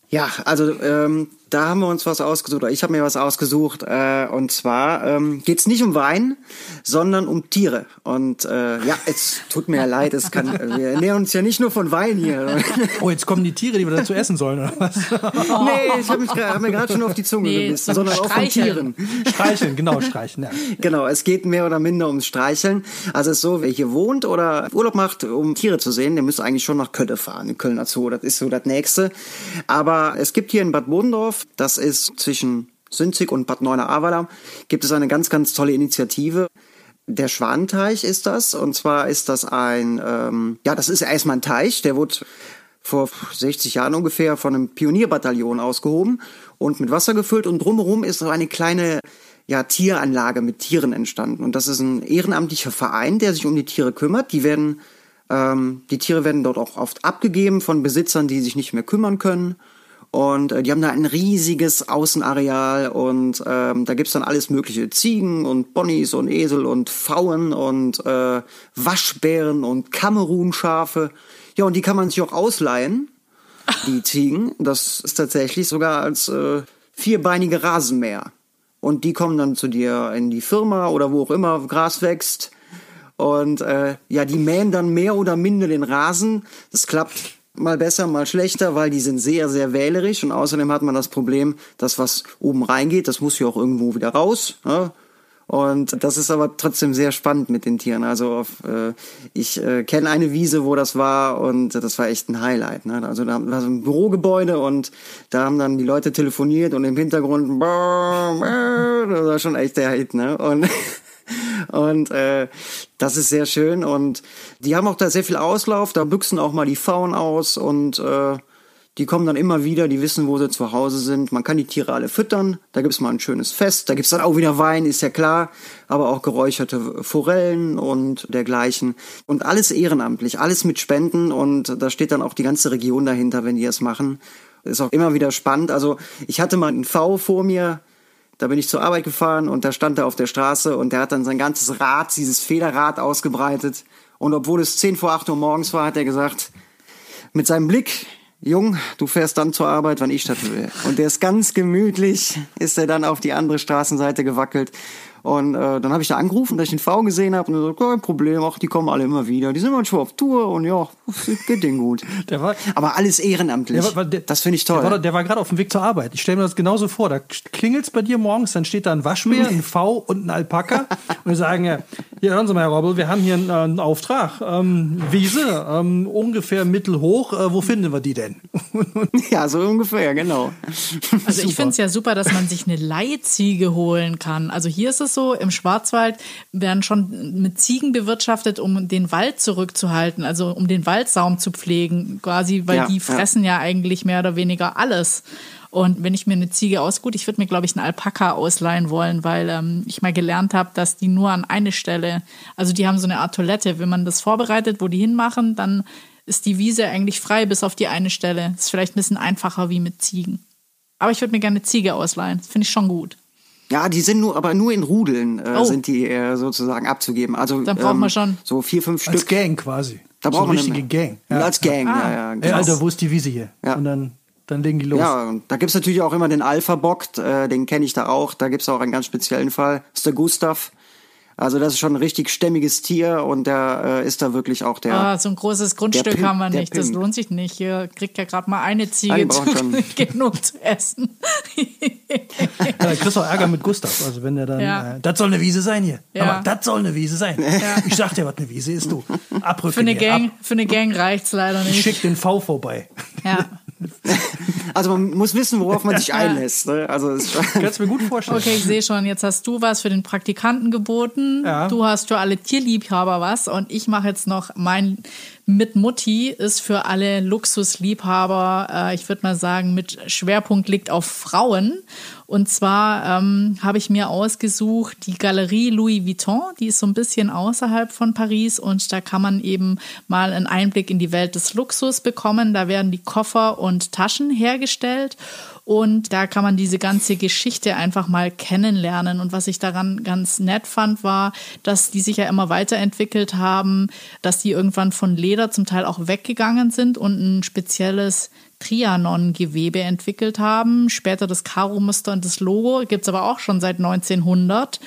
S3: Ja, also ähm, da haben wir uns was ausgesucht, oder ich habe mir was ausgesucht. Äh, und zwar ähm, geht es nicht um Wein, sondern um Tiere. Und äh, ja, es tut mir ja leid, es kann, wir ernähren uns ja nicht nur von Wein hier.
S1: Oh, jetzt kommen die Tiere, die wir dazu essen sollen, oder was?
S3: nee, ich habe hab mir gerade schon auf die Zunge nee, gebissen, sondern auch von Tieren.
S1: Streicheln, genau, streichen. Ja.
S3: Genau, es geht mehr oder minder ums Streicheln. Also es ist so, wer hier wohnt oder Urlaub macht, um Tiere zu sehen, der müsste eigentlich schon nach Kölle fahren, in Kölner Zoo. Das ist so das Nächste. Aber es gibt hier in Bad Bodendorf das ist zwischen Sünzig und Bad Neuenahr-Ahrweiler, gibt es eine ganz, ganz tolle Initiative. Der Schwanteich ist das. Und zwar ist das ein, ähm, ja, das ist erstmal ein Teich, der wurde vor 60 Jahren ungefähr von einem Pionierbataillon ausgehoben und mit Wasser gefüllt und drumherum ist so eine kleine ja, Tieranlage mit Tieren entstanden. Und das ist ein ehrenamtlicher Verein, der sich um die Tiere kümmert. Die werden, ähm, die Tiere werden dort auch oft abgegeben von Besitzern, die sich nicht mehr kümmern können. Und äh, die haben da ein riesiges Außenareal und ähm, da gibt's dann alles mögliche. Ziegen und Ponys und Esel und Pfauen und äh, Waschbären und Kamerunschafe. Ja, und die kann man sich auch ausleihen. die Ziegen. Das ist tatsächlich sogar als äh, vierbeinige Rasenmäher. Und die kommen dann zu dir in die Firma oder wo auch immer Gras wächst. Und äh, ja, die mähen dann mehr oder minder den Rasen. Das klappt mal besser, mal schlechter, weil die sind sehr, sehr wählerisch. Und außerdem hat man das Problem, dass was oben reingeht, das muss ja auch irgendwo wieder raus. Ne? Und das ist aber trotzdem sehr spannend mit den Tieren. Also auf, äh, ich äh, kenne eine Wiese, wo das war und das war echt ein Highlight. Ne? Also da war so ein Bürogebäude und da haben dann die Leute telefoniert und im Hintergrund das war schon echt der Hit. Ne? Und und äh, das ist sehr schön und die haben auch da sehr viel Auslauf. Da büchsen auch mal die Pfauen aus und äh, die kommen dann immer wieder, die wissen, wo sie zu Hause sind. Man kann die Tiere alle füttern. Da gibt's mal ein schönes Fest. Da gibt's dann auch wieder Wein, ist ja klar. Aber auch geräucherte Forellen und dergleichen. Und alles ehrenamtlich, alles mit Spenden. Und da steht dann auch die ganze Region dahinter, wenn die das machen. Ist auch immer wieder spannend. Also ich hatte mal einen V vor mir. Da bin ich zur Arbeit gefahren und da stand er auf der Straße und der hat dann sein ganzes Rad, dieses Federrad ausgebreitet. Und obwohl es 10 vor 8 Uhr morgens war, hat er gesagt, mit seinem Blick, Jung, du fährst dann zur Arbeit, wann ich das will. Und der ist ganz gemütlich, ist er dann auf die andere Straßenseite gewackelt und äh, dann habe ich da angerufen, dass ich den V gesehen habe und sagt, kein Problem, ach, die kommen alle immer wieder. Die sind manchmal auf Tour und ja, geht denen gut.
S1: Der war,
S3: Aber alles ehrenamtlich.
S1: Der war- der-
S3: das finde ich toll.
S1: Der war, der war gerade auf dem Weg zur Arbeit. Ich stelle mir das genauso vor. Da klingelt's bei dir morgens, dann steht da ein Waschbär, ein V und ein Alpaka. Und die sagen, ja, hier hören Sie mal, Herr Robbel, wir haben hier einen, äh, einen Auftrag. Ähm, Wiese, ähm, ungefähr mittelhoch. Äh, wo finden wir die denn?
S3: ja, so ungefähr, genau.
S2: Also ich finde es ja super, dass man sich eine Leihziege holen kann. Also hier ist es so, im Schwarzwald werden schon mit Ziegen bewirtschaftet, um den Wald zurückzuhalten, also um den Waldsaum zu pflegen, quasi, weil
S3: Ja,
S2: die
S3: ja.
S2: fressen ja. eigentlich mehr oder weniger alles. Und wenn ich mir eine Ziege aus, gut, ich würde mir, glaube ich, einen Alpaka ausleihen wollen, weil ähm, ich mal gelernt habe, dass die nur an eine Stelle, also die haben so eine Art Toilette, wenn man das vorbereitet, wo die hinmachen, dann ist die Wiese eigentlich frei bis auf die eine Stelle. ist vielleicht ein bisschen einfacher wie mit Ziegen. Aber ich würde mir gerne eine Ziege ausleihen. Das finde ich schon gut.
S3: Ja, die sind nur, aber nur in Rudeln äh,
S2: Oh.
S3: sind die äh, sozusagen abzugeben. Also
S2: Dann braucht man schon-
S3: so vier, fünf
S1: Als
S3: Stück.
S1: Gang quasi.
S3: Da
S1: so
S3: braucht man
S1: eine richtige Gang.
S3: Ja, als Gang,
S2: Ah.
S3: ja, ja.
S1: Ey,
S3: genau.
S1: Alter, wo ist die Wiese hier?
S3: Ja.
S1: Und dann, dann legen die los.
S3: Ja, und da gibt's natürlich auch immer den Alpha-Bock, äh, den kenne ich da auch. Da gibt's auch einen ganz speziellen Fall. Das ist der Gustav. Also das ist schon ein richtig stämmiges Tier und der äh, ist da wirklich auch der.
S2: Ah, so ein großes Grundstück
S3: Pimp,
S2: haben wir nicht. Das lohnt sich nicht. Hier kriegt ja gerade mal eine Ziege zu,
S3: schon-
S2: genug zu essen.
S1: Ja, da kriegst du auch Ärger mit Gustav. Also wenn der dann,
S2: Ja.
S1: äh, das soll eine Wiese sein hier.
S2: Ja.
S1: Aber das soll eine Wiese sein. Ich sag dir, was eine Wiese ist, du. Abrücken
S2: Für eine
S1: hier,
S2: Gang,
S1: Ab.
S2: für eine Gang reicht's leider
S1: Ich
S2: nicht.
S1: schick den V vorbei.
S2: Ja.
S3: Also man muss wissen, worauf man sich einlässt. Ne? Also
S1: Kannst du mir gut vorstellen.
S2: Okay, ich sehe schon, jetzt hast du was für den Praktikanten geboten.
S1: Ja.
S2: Du hast für alle Tierliebhaber was und ich mache jetzt noch mein mit Mutti ist für alle Luxusliebhaber, äh, ich würde mal sagen, mit Schwerpunkt liegt auf Frauen. Und zwar ähm, habe ich mir ausgesucht die Galerie Louis Vuitton, die ist so ein bisschen außerhalb von Paris und da kann man eben mal einen Einblick in die Welt des Luxus bekommen. Da werden die Koffer und Taschen hergestellt. Und da kann man diese ganze Geschichte einfach mal kennenlernen. Und was ich daran ganz nett fand, war, dass die sich ja immer weiterentwickelt haben, dass die irgendwann von Leder zum Teil auch weggegangen sind und ein spezielles Trianon-Gewebe entwickelt haben. Später das Karo-Muster und das Logo gibt's aber auch schon seit 1900.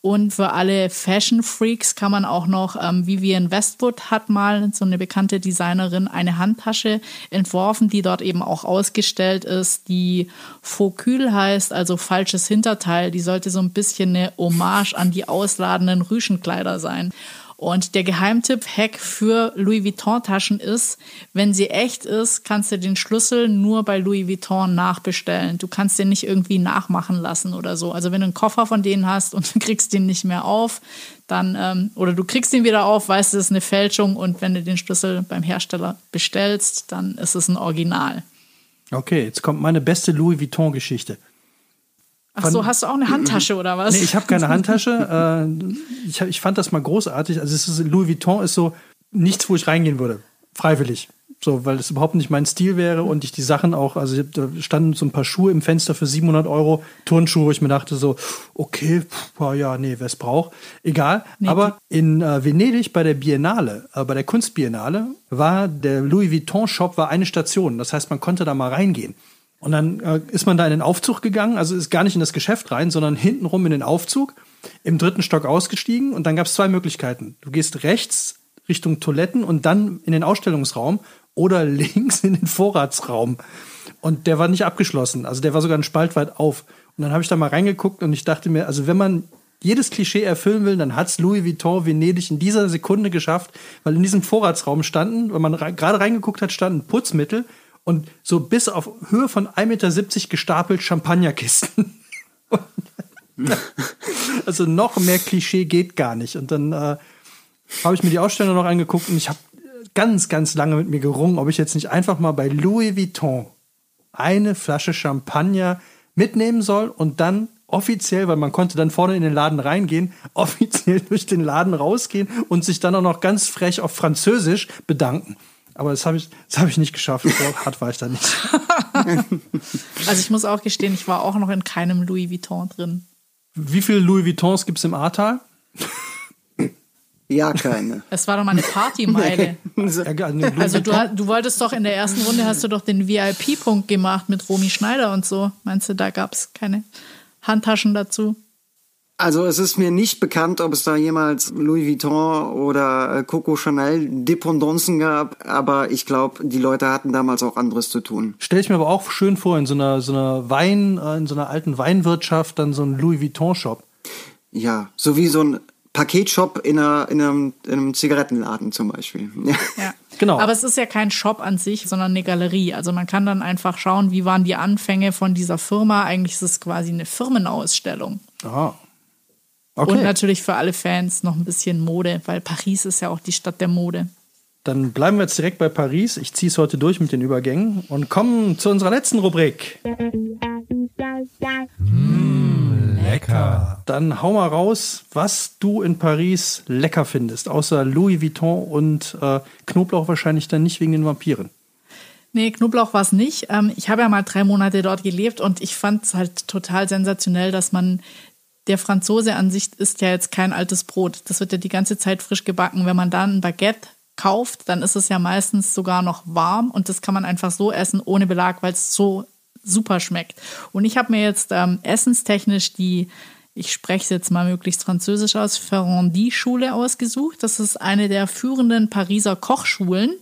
S2: Und für alle Fashion Freaks kann man auch noch, ähm, Vivienne Westwood hat mal, so eine bekannte Designerin, eine Handtasche entworfen, die dort eben auch ausgestellt ist, die Faucule heißt, also falsches Hinterteil. Die sollte so ein bisschen eine Hommage an die ausladenden Rüschenkleider sein. Und der Geheimtipp-Hack für Louis Vuitton-Taschen ist, wenn sie echt ist, kannst du den Schlüssel nur bei Louis Vuitton nachbestellen. Du kannst den nicht irgendwie nachmachen lassen oder so. Also wenn du einen Koffer von denen hast und du kriegst den nicht mehr auf, dann, ähm, oder du kriegst ihn wieder auf, weißt du, es ist eine Fälschung und wenn du den Schlüssel beim Hersteller bestellst, dann ist es ein Original.
S1: Okay, jetzt kommt meine beste Louis Vuitton-Geschichte.
S2: Ach so, hast du auch eine Handtasche oder was?
S1: Nee, ich habe keine Handtasche. Äh, ich, hab, ich fand das mal großartig. Also es ist, Louis Vuitton ist so nichts, wo ich reingehen würde. Freiwillig. So, weil es überhaupt nicht mein Stil wäre und ich die Sachen auch, also da standen so ein paar Schuhe im Fenster für 700 Euro, Turnschuhe, wo ich mir dachte so, okay, pff, ja, nee, wer es braucht, egal. Nee, Aber in äh, Venedig bei der Biennale, äh, bei der Kunstbiennale, war der Louis Vuitton Shop war eine Station. Das heißt, man konnte da mal reingehen. Und dann äh, ist man da in den Aufzug gegangen, also ist gar nicht in das Geschäft rein, sondern hintenrum in den Aufzug, im dritten Stock ausgestiegen und dann gab es zwei Möglichkeiten. Du gehst rechts Richtung Toiletten und dann in den Ausstellungsraum oder links in den Vorratsraum. Und der war nicht abgeschlossen. Also der war sogar ein Spalt weit auf. Und dann habe ich da mal reingeguckt und ich dachte mir, also wenn man jedes Klischee erfüllen will, dann hat's Louis Vuitton Venedig in dieser Sekunde geschafft, weil in diesem Vorratsraum standen, wenn man gerade reingeguckt hat, standen Putzmittel und so bis auf Höhe von 1,70 Meter gestapelt Champagnerkisten. also noch mehr Klischee geht gar nicht. Und dann äh, habe ich mir die Ausstellung noch angeguckt und ich habe ganz, ganz lange mit mir gerungen, ob ich jetzt nicht einfach mal bei Louis Vuitton eine Flasche Champagner mitnehmen soll und dann offiziell, weil man konnte dann vorne in den Laden reingehen, offiziell durch den Laden rausgehen und sich dann auch noch ganz frech auf Französisch bedanken. Aber das habe ich, das habe ich nicht geschafft. So hart war ich da nicht.
S2: also ich muss auch gestehen, ich war auch noch in keinem Louis Vuitton drin.
S1: Wie viele Louis Vuittons gibt es im Ahrtal?
S3: Ja, keine.
S2: Es war doch mal eine Partymeile. also du, du wolltest doch in der ersten Runde hast du doch den VIP-Punkt gemacht mit Romy Schneider und so. Meinst du, da gab es keine Handtaschen dazu?
S3: Also es ist mir nicht bekannt, ob es da jemals Louis Vuitton oder äh, Coco Chanel Dependancen gab, aber ich glaube, die Leute hatten damals auch anderes zu tun.
S1: Stell ich mir aber auch schön vor, in so einer, so einer Wein, äh, in so einer alten Weinwirtschaft, dann so ein Louis Vuitton-Shop.
S3: Ja, so wie so ein Paketshop in, einer, in, einem, in einem Zigarettenladen zum Beispiel.
S2: Ja. Genau. Aber es ist ja kein Shop an sich, sondern eine Galerie. Also man kann dann einfach schauen, wie waren die Anfänge von dieser Firma. Eigentlich ist es quasi eine Firmenausstellung.
S1: Ah.
S2: Okay. Und natürlich für alle Fans noch ein bisschen Mode, weil Paris ist ja auch die Stadt der Mode.
S1: Dann bleiben wir jetzt direkt bei Paris. Ich ziehe es heute durch mit den Übergängen und kommen zu unserer letzten Rubrik. Mmh, lecker. Dann hau mal raus, was du in Paris lecker findest, außer Louis Vuitton und äh, Knoblauch wahrscheinlich dann nicht wegen den Vampiren.
S2: Nee, Knoblauch war es nicht. Ähm, ich habe ja mal drei Monate dort gelebt und ich fand es halt total sensationell, dass man der Franzose an sich ist ja jetzt kein altes Brot. Das wird ja die ganze Zeit frisch gebacken. Wenn man dann ein Baguette kauft, dann ist es ja meistens sogar noch warm und das kann man einfach so essen ohne Belag, weil es so super schmeckt. Und ich habe mir jetzt ähm, essenstechnisch die, ich spreche es jetzt mal möglichst französisch aus, Ferrandi-Schule ausgesucht. Das ist eine der führenden Pariser Kochschulen.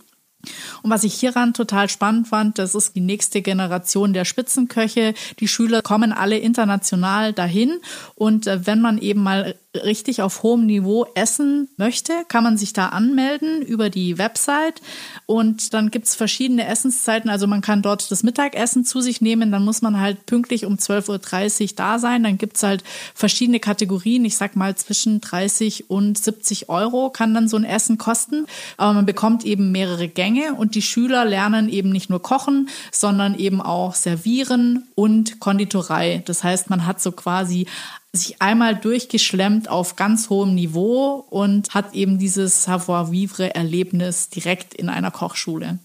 S2: Und was ich hieran total spannend fand, das ist die nächste Generation der Spitzenköche. Die Schüler kommen alle international dahin. Und äh, wenn man eben mal richtig auf hohem Niveau essen möchte, kann man sich da anmelden über die Website. Und dann gibt's verschiedene Essenszeiten. Also man kann dort das Mittagessen zu sich nehmen. Dann muss man halt pünktlich um 12.30 Uhr da sein. Dann gibt's halt verschiedene Kategorien. Ich sag mal zwischen 30 und 70 Euro kann dann so ein Essen kosten. Aber man bekommt eben mehrere Gänge und die Schüler lernen eben nicht nur kochen, sondern eben auch servieren und Konditorei. Das heißt, man hat so quasi sich einmal durchgeschlemmt auf ganz hohem Niveau und hat eben dieses Savoir-vivre-Erlebnis direkt in einer Kochschule.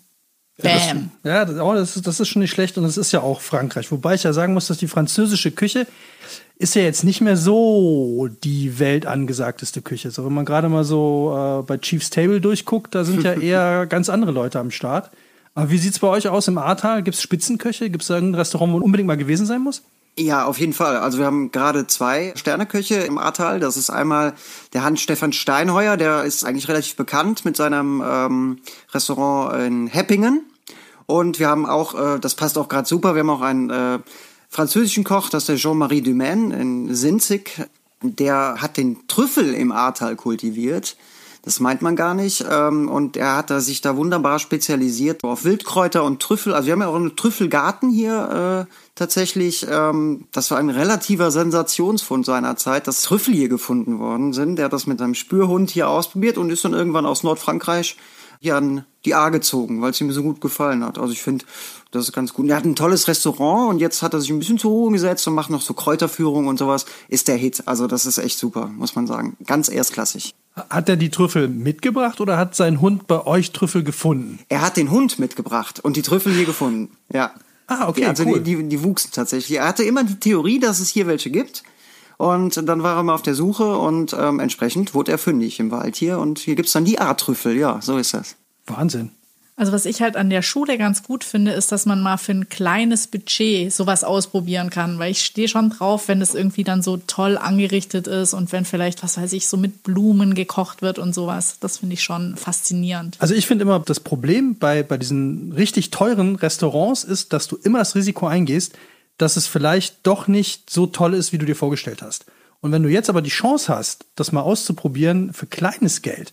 S1: Bam. Ja, das, ja oh, das, ist, das ist schon nicht schlecht und es ist ja auch Frankreich. Wobei ich ja sagen muss, dass die französische Küche ist ja jetzt nicht mehr so die weltangesagteste Küche. So, wenn man gerade mal so äh, bei Chiefs Table durchguckt, da sind ja eher ganz andere Leute am Start. Aber wie sieht es bei euch aus im Ahrtal? Gibt es Spitzenköche? Gibt es irgendein Restaurant, wo man unbedingt mal gewesen sein muss?
S3: Ja, auf jeden Fall. Also wir haben gerade zwei Sterneköche im Ahrtal. Das ist einmal der Hans-Stefan Steinheuer, der ist eigentlich relativ bekannt mit seinem ähm, Restaurant in Heppingen. Und wir haben auch, äh, das passt auch gerade super, wir haben auch einen äh, französischen Koch, das ist der Jean-Marie Dumaine in Sinzig. Der hat den Trüffel im Ahrtal kultiviert. Das meint man gar nicht. Ähm, und er hat sich da wunderbar spezialisiert auf Wildkräuter und Trüffel. Also wir haben ja auch einen Trüffelgarten hier äh, tatsächlich. Ähm, das war ein relativer Sensationsfund seiner Zeit, dass Trüffel hier gefunden worden sind. Der hat das mit seinem Spürhund hier ausprobiert und ist dann irgendwann aus Nordfrankreich hier an die A gezogen, weil es ihm so gut gefallen hat. Also ich finde, das ist ganz gut. er hat ein tolles Restaurant und jetzt hat er sich ein bisschen zu Ruhe gesetzt und macht noch so Kräuterführung und sowas. Ist der Hit. Also das ist echt super, muss man sagen. Ganz erstklassig.
S1: Hat er die Trüffel mitgebracht oder hat sein Hund bei euch Trüffel gefunden?
S3: Er hat den Hund mitgebracht und die Trüffel hier gefunden. Ja.
S1: Ah, okay,
S3: also
S1: cool.
S3: die, die, die wuchsen tatsächlich. Er hatte immer die Theorie, dass es hier welche gibt. Und dann war er mal auf der Suche und ähm, entsprechend wurde er fündig im Wald hier. Und hier gibt's dann die A-Trüffel. Ja, so ist das.
S1: Wahnsinn.
S2: Also was ich halt an der Schule ganz gut finde, ist, dass man mal für ein kleines Budget sowas ausprobieren kann, weil ich stehe schon drauf, wenn es irgendwie dann so toll angerichtet ist und wenn vielleicht, was weiß ich, so mit Blumen gekocht wird und sowas. Das finde ich schon faszinierend.
S1: Also ich finde immer, das Problem bei, bei diesen richtig teuren Restaurants ist, dass du immer das Risiko eingehst, dass es vielleicht doch nicht so toll ist, wie du dir vorgestellt hast. Und wenn du jetzt aber die Chance hast, das mal auszuprobieren für kleines Geld,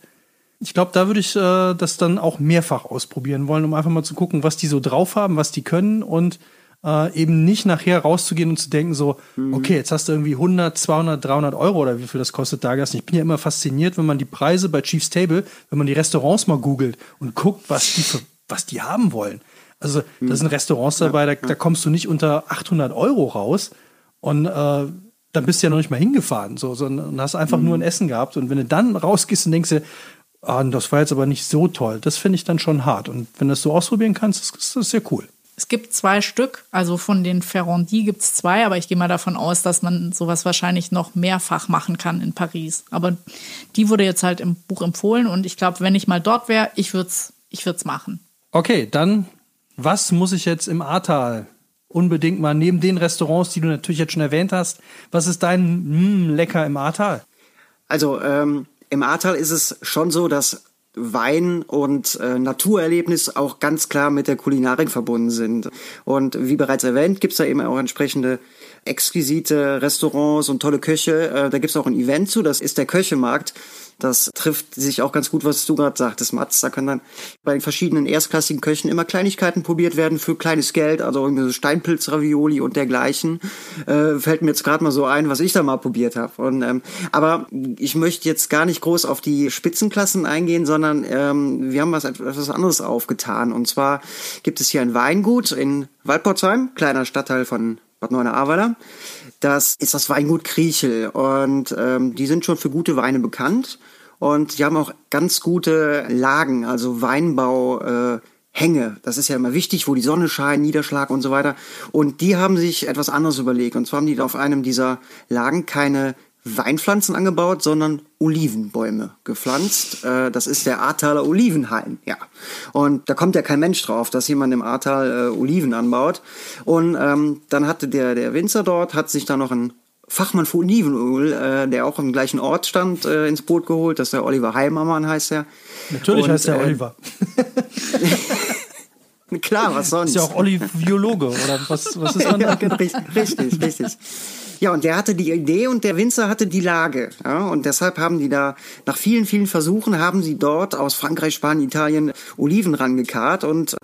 S1: ich glaube, da würde ich äh, das dann auch mehrfach ausprobieren wollen, um einfach mal zu gucken, was die so drauf haben, was die können und äh, eben nicht nachher rauszugehen und zu denken so, okay, jetzt hast du irgendwie 100, 200, 300 Euro oder wie viel das kostet da Gast. Ich bin ja immer fasziniert, wenn man die Preise bei Chief's Table, wenn man die Restaurants mal googelt und guckt, was die, für, was die haben wollen. Also da sind Restaurants dabei, da, da kommst du nicht unter 800 Euro raus und äh, dann bist du ja noch nicht mal hingefahren, so, sondern hast einfach nur ein Essen gehabt. Und wenn du dann rausgehst und denkst dir, ah, das war jetzt aber nicht so toll, das finde ich dann schon hart. Und wenn du das so ausprobieren kannst, ist ist das sehr cool.
S2: Es gibt zwei Stück, also von den Ferrandi gibt es zwei, aber ich gehe mal davon aus, dass man sowas wahrscheinlich noch mehrfach machen kann in Paris. Aber die wurde jetzt halt im Buch empfohlen und ich glaube, wenn ich mal dort wäre, ich würde es ich würd's machen.
S1: Okay, dann, was muss ich jetzt im Ahrtal unbedingt mal, neben den Restaurants, die du natürlich jetzt schon erwähnt hast, was ist dein mm, Lecker im Ahrtal?
S3: Also ähm, im Ahrtal ist es schon so, dass Wein und äh, Naturerlebnis auch ganz klar mit der Kulinarik verbunden sind. Und wie bereits erwähnt, gibt's da eben auch entsprechende exquisite Restaurants und tolle Köche. Äh, da gibt's auch ein Event zu, das ist der Köchemarkt. Das trifft sich auch ganz gut, was du gerade sagtest, Mats. Da können dann bei den verschiedenen erstklassigen Köchen immer Kleinigkeiten probiert werden für kleines Geld, also irgendwie so Steinpilzravioli und dergleichen. Äh, fällt mir jetzt gerade mal so ein, was ich da mal probiert habe. Ähm, aber ich möchte jetzt gar nicht groß auf die Spitzenklassen eingehen, sondern ähm, wir haben was etwas anderes aufgetan. Und zwar gibt es hier ein Weingut in Waldporzheim, kleiner Stadtteil von Bad Neuenahr-Ahrweiler. Das ist das Weingut Kriechel und ähm, die sind schon für gute Weine bekannt und die haben auch ganz gute Lagen, also Weinbau. Äh, Hänge, das ist ja immer wichtig, wo die Sonne scheint, Niederschlag und so weiter. Und die haben sich etwas anderes überlegt. Und zwar haben die auf einem dieser Lagen keine Weinpflanzen angebaut, sondern Olivenbäume gepflanzt. Äh, das ist der Ahrtaler Olivenhain, ja. Und da kommt ja kein Mensch drauf, dass jemand im Ahrtal äh, Oliven anbaut. Und ähm, dann hatte der, der Winzer dort, hat sich da noch ein Fachmann für Olivenöl, äh, der auch im gleichen Ort stand, äh, ins Boot geholt. Das ist der Oliver Heimermann, heißt er.
S1: Natürlich
S3: Und,
S1: heißt der
S3: äh,
S1: Oliver.
S3: Klar, was sonst?
S1: Ist ja auch Oliviologe oder was, was ist man
S3: ja, richtig, richtig. Ja, und der hatte die Idee und der Winzer hatte die Lage. Ja, und deshalb haben die da, nach vielen, vielen Versuchen, haben sie dort aus Frankreich, Spanien, Italien Oliven rangekarrt und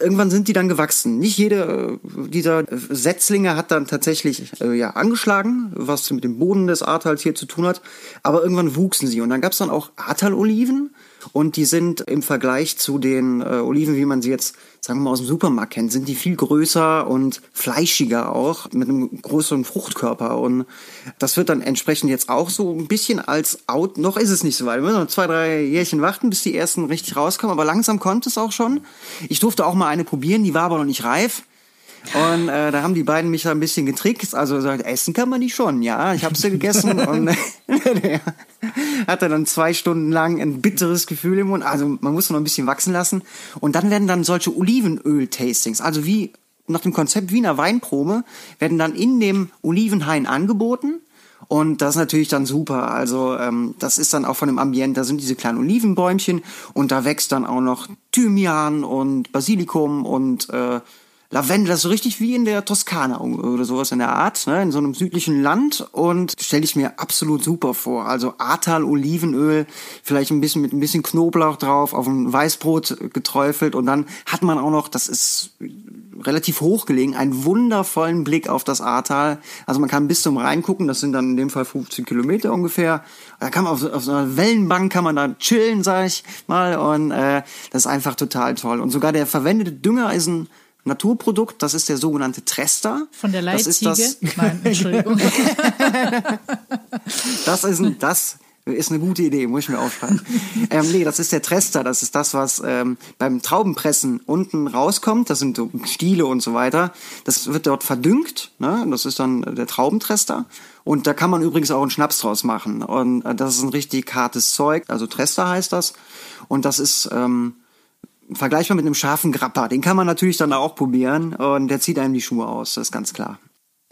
S3: irgendwann sind die dann gewachsen. Nicht jede äh, dieser Setzlinge hat dann tatsächlich äh, ja angeschlagen, was mit dem Boden des Ahrtals hier zu tun hat. Aber irgendwann wuchsen sie und dann gab es dann auch Ahrtal-Oliven und die sind im Vergleich zu den äh, Oliven, wie man sie jetzt, sagen wir mal, aus dem Supermarkt kennt, sind die viel größer und fleischiger auch, mit einem größeren Fruchtkörper. Und das wird dann entsprechend jetzt auch so ein bisschen als Out, noch ist es nicht so weit. Wir müssen noch zwei, drei Jährchen warten, bis die ersten richtig rauskommen, aber langsam kommt es auch schon. Ich durfte auch mal eine probieren, die war aber noch nicht reif. Und äh, da haben die beiden mich da ein bisschen getrickst. Also gesagt, essen kann man die schon. Ja, ich habe sie gegessen und der hatte dann zwei Stunden lang ein bitteres Gefühl im Mund. Also man muss noch ein bisschen wachsen lassen. Und dann werden dann solche Olivenöl-Tastings, also wie nach dem Konzept Wiener Weinprobe, werden dann in dem Olivenhain angeboten. Und das ist natürlich dann super. Also ähm, das ist dann auch von dem Ambiente. Da sind diese kleinen Olivenbäumchen und da wächst dann auch noch Thymian und Basilikum und äh, Lavendel, das ist so richtig wie in der Toskana oder sowas in der Art, ne, in so einem südlichen Land und stelle ich mir absolut super vor. Also Ahrtal Olivenöl, vielleicht ein bisschen mit ein bisschen Knoblauch drauf, auf ein Weißbrot geträufelt und dann hat man auch noch, das ist relativ hoch gelegen, einen wundervollen Blick auf das Ahrtal. Also man kann bis zum Rhein gucken, das sind dann in dem Fall 15 Kilometer ungefähr. Da kann man auf, auf so einer Wellenbank kann man da chillen, sag ich mal, und äh, das ist einfach total toll. Und sogar der verwendete Dünger ist ein Naturprodukt, das ist der sogenannte Trester.
S2: Von der
S3: Das ist
S2: Leitziege?
S3: das,
S2: Nein, Entschuldigung.
S3: das ist ein, das Ist eine gute Idee, muss ich mir aufschreiben. ähm, nee, das ist der Trester. Das ist das, was ähm, beim Traubenpressen unten rauskommt. Das sind so Stiele und so weiter. Das wird dort verdüngt. Ne? Das ist dann der Traubentrester. Und da kann man übrigens auch einen Schnaps draus machen. Und äh, das ist ein richtig hartes Zeug. Also Trester heißt das. Und das ist ähm, vergleichbar mit einem scharfen Grappa. Den kann man natürlich dann auch probieren. Und der zieht einem die Schuhe aus. Das ist ganz klar.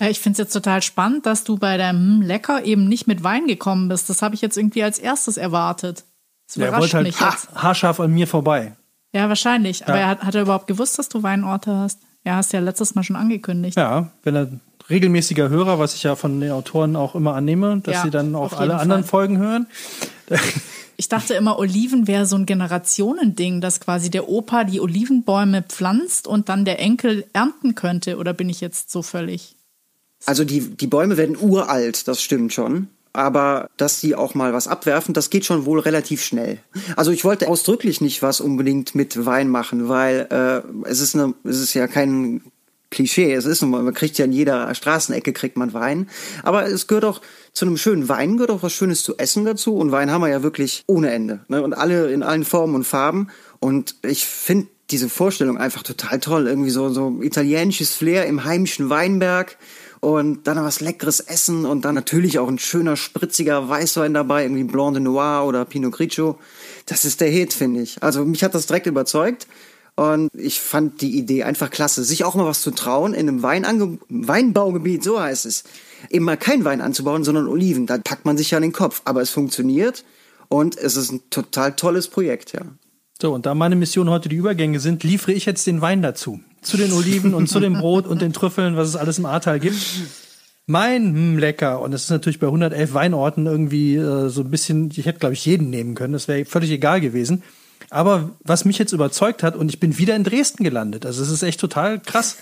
S2: Ja, ich finde es jetzt total spannend, dass du bei deinem Lecker eben nicht mit Wein gekommen bist. Das habe ich jetzt irgendwie als erstes erwartet. Das
S1: ja, er wollte halt mich ha jetzt. haarscharf an mir vorbei.
S2: Ja, wahrscheinlich. Ja. Aber er hat, hat er überhaupt gewusst, dass du Weinorte hast? Ja, hast du ja letztes Mal schon angekündigt.
S1: Ja, wenn er regelmäßiger Hörer, was ich ja von den Autoren auch immer annehme, dass ja, sie dann auch alle Fall. anderen Folgen hören.
S2: Ich dachte immer, Oliven wäre so ein Generationending, dass quasi der Opa die Olivenbäume pflanzt und dann der Enkel ernten könnte. Oder bin ich jetzt so völlig?
S3: Also die, die Bäume werden uralt, das stimmt schon. Aber dass sie auch mal was abwerfen, das geht schon wohl relativ schnell. Also ich wollte ausdrücklich nicht was unbedingt mit Wein machen, weil äh, es ist eine, es ist ja kein Klischee. Es ist nun mal, man kriegt ja in jeder Straßenecke kriegt man Wein. Aber es gehört auch zu einem schönen Wein gehört auch was Schönes zu essen dazu. Und Wein haben wir ja wirklich ohne Ende. Ne? Und alle in allen Formen und Farben. Und ich finde diese Vorstellung einfach total toll. Irgendwie so, so italienisches Flair im heimischen Weinberg und dann was leckeres Essen und dann natürlich auch ein schöner, spritziger Weißwein dabei, irgendwie Blanc de Noir oder Pinot Grigio. Das ist der Hit, finde ich. Also mich hat das direkt überzeugt und ich fand die Idee einfach klasse, sich auch mal was zu trauen in einem Weinange Weinbaugebiet, so heißt es. Eben mal kein Wein anzubauen, sondern Oliven. Da packt man sich ja den Kopf. Aber es funktioniert und es ist ein total tolles Projekt, ja.
S1: So, und da meine Mission heute die Übergänge sind, liefere ich jetzt den Wein dazu zu den Oliven und zu dem Brot und den Trüffeln, was es alles im Ahrtal gibt. Mein hm, lecker und das ist natürlich bei 111 Weinorten irgendwie äh, so ein bisschen, ich hätte glaube ich jeden nehmen können, das wäre völlig egal gewesen. Aber was mich jetzt überzeugt hat und ich bin wieder in Dresden gelandet, also es ist echt total krass.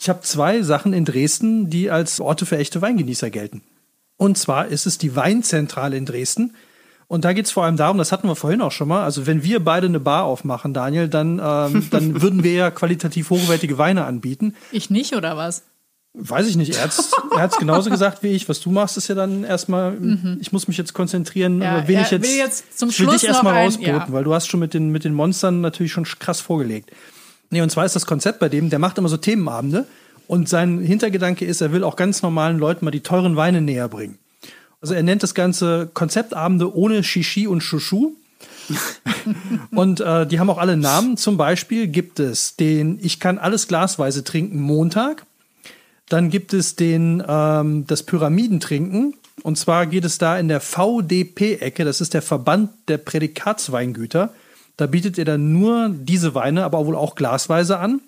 S1: Ich habe zwei Sachen in Dresden, die als Orte für echte Weingenießer gelten. Und zwar ist es die Weinzentrale in Dresden. Und da geht es vor allem darum, das hatten wir vorhin auch schon mal, also wenn wir beide eine Bar aufmachen, Daniel, dann, ähm, dann würden wir ja qualitativ hochwertige Weine anbieten.
S2: Ich nicht, oder was?
S1: Weiß ich nicht. Er hat es genauso gesagt wie ich. Was du machst, ist ja dann erstmal, mhm. ich muss mich jetzt konzentrieren, ja, wen ich jetzt,
S2: will jetzt zum
S1: ich
S2: will
S1: dich erstmal rausboten, ja. weil du hast schon mit den, mit den Monstern natürlich schon krass vorgelegt. Nee, und zwar ist das Konzept bei dem, der macht immer so Themenabende und sein Hintergedanke ist, er will auch ganz normalen Leuten mal die teuren Weine näher bringen. Also er nennt das Ganze Konzeptabende ohne Shishi und Shushu. und äh, die haben auch alle Namen. Zum Beispiel gibt es den Ich kann alles glasweise trinken Montag. Dann gibt es den ähm, das Pyramidentrinken. Und zwar geht es da in der VDP-Ecke, das ist der Verband der Prädikatsweingüter. Da bietet er dann nur diese Weine, aber wohl auch glasweise an.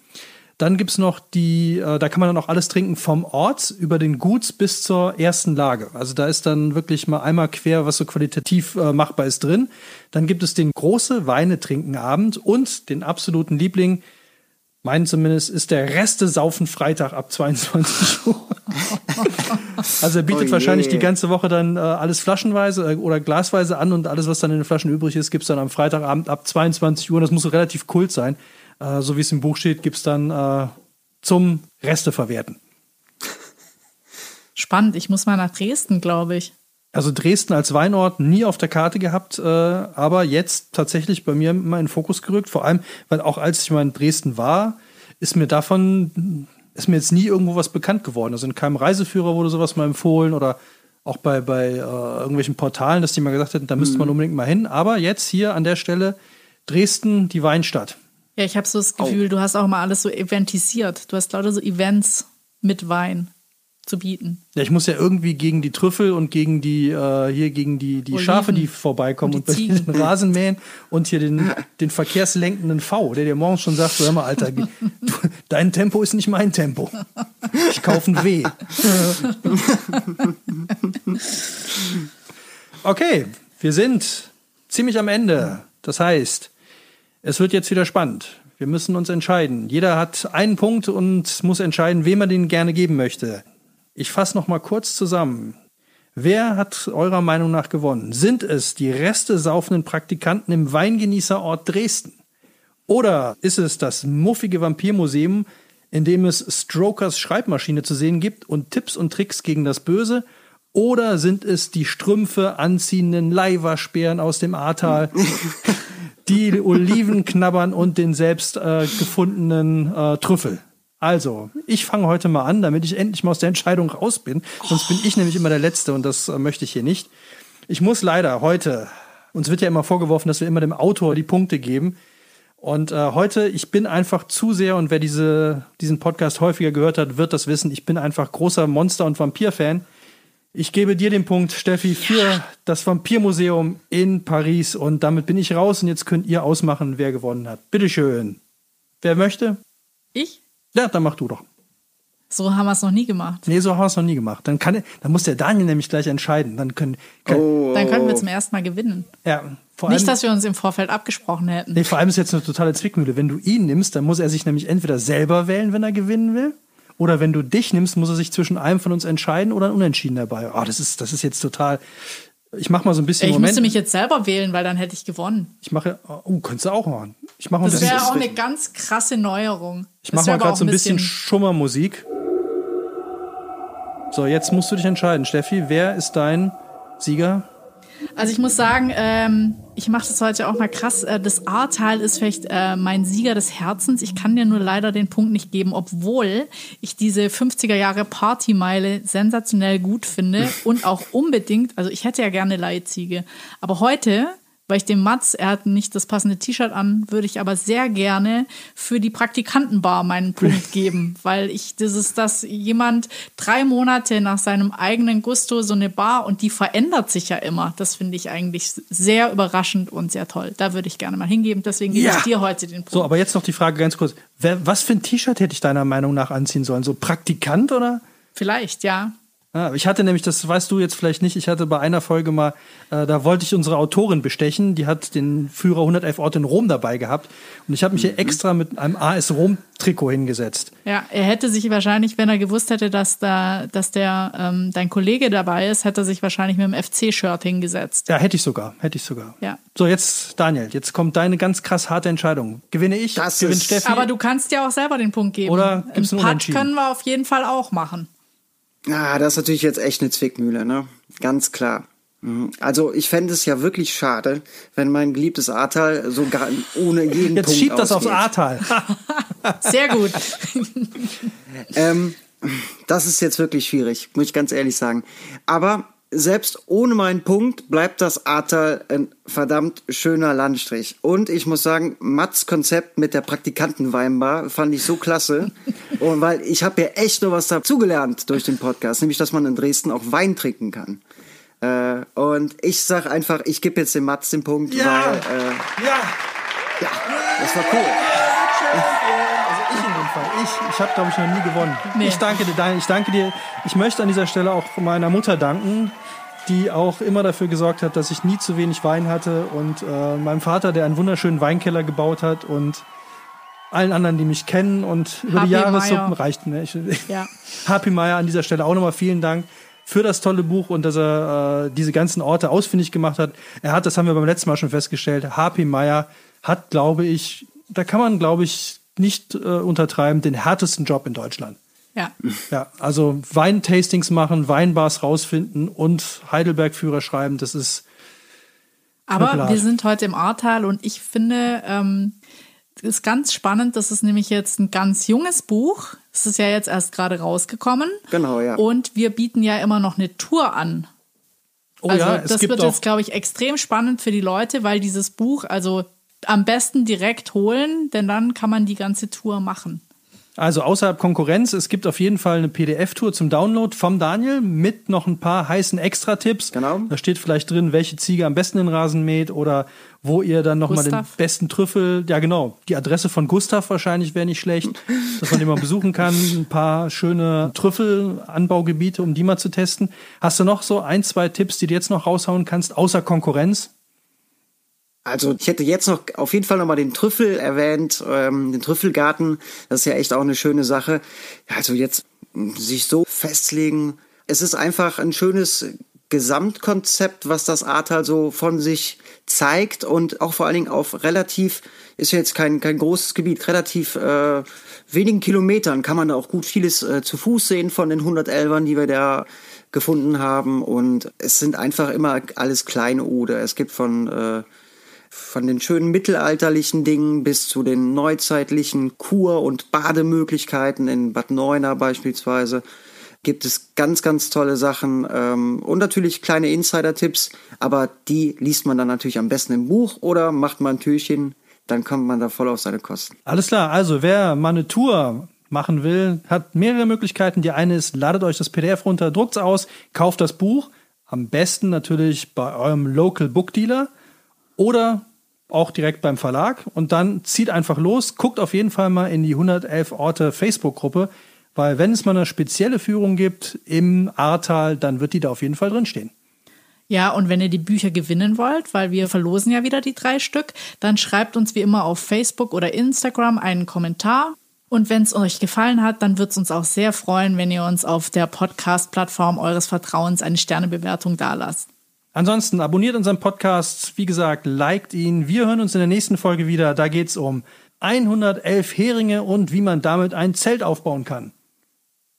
S1: Dann gibt es noch die, äh, da kann man dann auch alles trinken vom Ort über den Guts bis zur ersten Lage. Also da ist dann wirklich mal einmal quer, was so qualitativ äh, machbar ist drin. Dann gibt es den große Weine trinken Abend und den absoluten Liebling, meinen zumindest, ist der Reste Saufen Freitag ab 22 Uhr. also er bietet oh wahrscheinlich die ganze Woche dann äh, alles flaschenweise äh, oder glasweise an und alles, was dann in den Flaschen übrig ist, gibt es dann am Freitagabend ab 22 Uhr. Das muss so relativ kult sein. Äh, so wie es im Buch steht, gibt es dann äh, zum Reste verwerten.
S2: Spannend, ich muss mal nach Dresden, glaube ich.
S1: Also Dresden als Weinort nie auf der Karte gehabt, äh, aber jetzt tatsächlich bei mir mal in den Fokus gerückt. Vor allem, weil auch als ich mal in Dresden war, ist mir davon, ist mir jetzt nie irgendwo was bekannt geworden. Also in keinem Reiseführer wurde sowas mal empfohlen oder auch bei, bei äh, irgendwelchen Portalen, dass die mal gesagt hätten, da müsste man mhm. unbedingt mal hin. Aber jetzt hier an der Stelle Dresden, die Weinstadt.
S2: Ja, ich habe so das Gefühl, oh. du hast auch mal alles so eventisiert. Du hast lauter so Events mit Wein zu bieten.
S1: Ja, ich muss ja irgendwie gegen die Trüffel und gegen die äh, hier gegen die die Oliven. Schafe, die vorbeikommen und, die und den Rasen mähen und hier den den verkehrslenkenden V, der dir morgens schon sagt, hör mal Alter, du, dein Tempo ist nicht mein Tempo. Ich kaufe ein W. okay, wir sind ziemlich am Ende. Das heißt, es wird jetzt wieder spannend. Wir müssen uns entscheiden. Jeder hat einen Punkt und muss entscheiden, wem er den gerne geben möchte. Ich fasse noch mal kurz zusammen. Wer hat eurer Meinung nach gewonnen? Sind es die Reste saufenden Praktikanten im Weingenießerort Dresden? Oder ist es das muffige Vampirmuseum, in dem es Strokers Schreibmaschine zu sehen gibt und Tipps und Tricks gegen das Böse? Oder sind es die Strümpfe anziehenden Leihwaschbären aus dem Ahrtal, die Oliven knabbern und den selbst äh, gefundenen äh, Trüffel? Also, ich fange heute mal an, damit ich endlich mal aus der Entscheidung raus bin. Sonst bin ich nämlich immer der Letzte und das äh, möchte ich hier nicht. Ich muss leider heute, uns wird ja immer vorgeworfen, dass wir immer dem Autor die Punkte geben. Und äh, heute, ich bin einfach zu sehr, und wer diese, diesen Podcast häufiger gehört hat, wird das wissen, ich bin einfach großer Monster- und Vampir-Fan. Ich gebe dir den Punkt, Steffi, für ja. das Vampirmuseum in Paris. Und damit bin ich raus und jetzt könnt ihr ausmachen, wer gewonnen hat. Bitteschön. Wer möchte?
S2: Ich?
S1: Ja, dann mach du doch.
S2: So haben wir es noch nie gemacht.
S1: Nee, so haben wir es noch nie gemacht. Dann, kann, dann muss der Daniel nämlich gleich entscheiden. Dann können, können
S2: oh. Dann können wir zum ersten Mal gewinnen.
S1: Ja,
S2: vor Nicht, allem, dass wir uns im Vorfeld abgesprochen hätten.
S1: Nee, vor allem ist jetzt eine totale Zwickmühle. Wenn du ihn nimmst, dann muss er sich nämlich entweder selber wählen, wenn er gewinnen will. Oder wenn du dich nimmst, muss er sich zwischen einem von uns entscheiden oder ein Unentschieden dabei. Oh, das ist, das ist jetzt total. Ich mach mal so ein bisschen.
S2: Ich Moment. müsste mich jetzt selber wählen, weil dann hätte ich gewonnen.
S1: Ich mache. Oh, könntest du auch machen. Ich mache
S2: das wäre auch eine ganz krasse Neuerung.
S1: Ich mache mal gerade so ein bisschen, bisschen Schummermusik. So, jetzt musst du dich entscheiden, Steffi. Wer ist dein Sieger?
S2: Also ich muss sagen, ähm, ich mache das heute auch mal krass. Äh, das A-Teil ist vielleicht äh, mein Sieger des Herzens. Ich kann dir nur leider den Punkt nicht geben, obwohl ich diese 50er Jahre Partymeile sensationell gut finde und auch unbedingt, also ich hätte ja gerne Leitziege. Aber heute weil ich dem Mats, er hat nicht das passende T-Shirt an, würde ich aber sehr gerne für die Praktikantenbar meinen Punkt geben, weil ich, das ist, dass jemand drei Monate nach seinem eigenen Gusto so eine Bar und die verändert sich ja immer. Das finde ich eigentlich sehr überraschend und sehr toll. Da würde ich gerne mal hingeben. Deswegen gebe ja. ich dir heute den Punkt.
S1: So, aber jetzt noch die Frage ganz kurz. Wer, was für ein T-Shirt hätte ich deiner Meinung nach anziehen sollen? So Praktikant oder?
S2: Vielleicht, ja.
S1: Ja, ich hatte nämlich, das weißt du jetzt vielleicht nicht, ich hatte bei einer Folge mal, äh, da wollte ich unsere Autorin bestechen, die hat den Führer 111 Orte in Rom dabei gehabt und ich habe mich hier mhm. extra mit einem AS Rom Trikot hingesetzt.
S2: Ja, er hätte sich wahrscheinlich, wenn er gewusst hätte, dass da, dass der ähm, dein Kollege dabei ist, hätte er sich wahrscheinlich mit dem FC-Shirt hingesetzt.
S1: Ja, hätte ich sogar, hätte ich sogar.
S2: Ja.
S1: So, jetzt Daniel, jetzt kommt deine ganz krass harte Entscheidung. Gewinne ich,
S3: das
S1: gewinnt Steffi.
S2: Aber du kannst ja auch selber den Punkt geben.
S1: Oder gibt's einen
S2: Putt können wir auf jeden Fall auch machen.
S3: Ah, das ist natürlich jetzt echt eine Zwickmühle, ne? Ganz klar. Mhm. Also ich fände es ja wirklich schade, wenn mein geliebtes Ahrtal so gar ohne jeden
S1: Jetzt
S3: Punkt
S1: schiebt das
S3: ausgeht.
S1: aufs Ahrtal.
S2: Sehr gut.
S3: ähm, das ist jetzt wirklich schwierig, muss ich ganz ehrlich sagen. Aber selbst ohne meinen Punkt bleibt das Ahrtal ein verdammt schöner Landstrich. Und ich muss sagen, Mats Konzept mit der Praktikantenweinbar fand ich so klasse. Und weil ich habe ja echt nur was dazugelernt durch den Podcast, nämlich, dass man in Dresden auch Wein trinken kann. Äh, und ich sag einfach, ich gebe jetzt dem Mats den Punkt,
S1: ja.
S3: weil
S1: äh, ja.
S3: ja, das war cool.
S1: Also ich in dem Fall. Ich, ich habe, glaube ich, noch nie gewonnen. Nee. Ich danke dir. Ich danke dir. Ich möchte an dieser Stelle auch meiner Mutter danken, die auch immer dafür gesorgt hat, dass ich nie zu wenig Wein hatte und äh, meinem Vater, der einen wunderschönen Weinkeller gebaut hat und allen anderen, die mich kennen und über
S2: HP
S1: die Jahressuppen reicht. Ne? Ich,
S2: ja.
S1: Happy Meyer an dieser Stelle auch nochmal vielen Dank für das tolle Buch und dass er äh, diese ganzen Orte ausfindig gemacht hat. Er hat, das haben wir beim letzten Mal schon festgestellt, HP Meyer hat, glaube ich, da kann man, glaube ich, nicht äh, untertreiben, den härtesten Job in Deutschland.
S2: Ja.
S1: Ja, also Weintastings machen, Weinbars rausfinden und Heidelberg-Führer schreiben, das ist.
S2: Aber wir sind heute im Ahrtal und ich finde, ähm, ist ganz spannend. Das ist nämlich jetzt ein ganz junges Buch. Es ist ja jetzt erst gerade rausgekommen.
S3: Genau, ja.
S2: Und wir bieten ja immer noch eine Tour an.
S1: Oh
S2: also
S1: ja, es
S2: das
S1: gibt
S2: wird
S1: auch
S2: jetzt, glaube ich, extrem spannend für die Leute, weil dieses Buch, also am besten direkt holen, denn dann kann man die ganze Tour machen.
S1: Also außerhalb Konkurrenz, es gibt auf jeden Fall eine PDF-Tour zum Download vom Daniel mit noch ein paar heißen Extra-Tipps.
S3: Genau.
S1: Da steht vielleicht drin, welche Ziege am besten den Rasen mäht oder wo ihr dann nochmal den besten Trüffel, ja genau, die Adresse von Gustav wahrscheinlich wäre nicht schlecht, dass man den mal besuchen kann. Ein paar schöne Trüffelanbaugebiete, um die mal zu testen. Hast du noch so ein, zwei Tipps, die du jetzt noch raushauen kannst, außer Konkurrenz?
S3: Also ich hätte jetzt noch auf jeden Fall nochmal den Trüffel erwähnt, ähm, den Trüffelgarten. Das ist ja echt auch eine schöne Sache. Also jetzt sich so festlegen. Es ist einfach ein schönes Gesamtkonzept, was das Ahrtal so von sich zeigt und auch vor allen Dingen auf relativ, ist ja jetzt kein, kein großes Gebiet, relativ äh, wenigen Kilometern kann man da auch gut vieles äh, zu Fuß sehen von den 111ern, die wir da gefunden haben. Und es sind einfach immer alles kleine Ode. Es gibt von, äh, von den schönen mittelalterlichen Dingen bis zu den neuzeitlichen Kur- und Bademöglichkeiten in Bad Neuenahr beispielsweise gibt es ganz, ganz tolle Sachen ähm, und natürlich kleine Insider-Tipps, aber die liest man dann natürlich am besten im Buch oder macht mal ein Türchen, dann kommt man da voll auf seine Kosten.
S1: Alles klar, also wer mal eine Tour machen will, hat mehrere Möglichkeiten. Die eine ist, ladet euch das PDF runter, druckt es aus, kauft das Buch. Am besten natürlich bei eurem Local Book Dealer oder auch direkt beim Verlag und dann zieht einfach los, guckt auf jeden Fall mal in die 111 Orte Facebook-Gruppe. Weil wenn es mal eine spezielle Führung gibt im Ahrtal, dann wird die da auf jeden Fall drinstehen.
S2: Ja, und wenn ihr die Bücher gewinnen wollt, weil wir verlosen ja wieder die drei Stück, dann schreibt uns wie immer auf Facebook oder Instagram einen Kommentar. Und wenn es euch gefallen hat, dann wird es uns auch sehr freuen, wenn ihr uns auf der Podcast-Plattform eures Vertrauens eine Sternebewertung dalasst.
S1: Ansonsten abonniert unseren Podcast, wie gesagt, liked ihn. Wir hören uns in der nächsten Folge wieder. Da geht es um 111 Heringe und wie man damit ein Zelt aufbauen kann.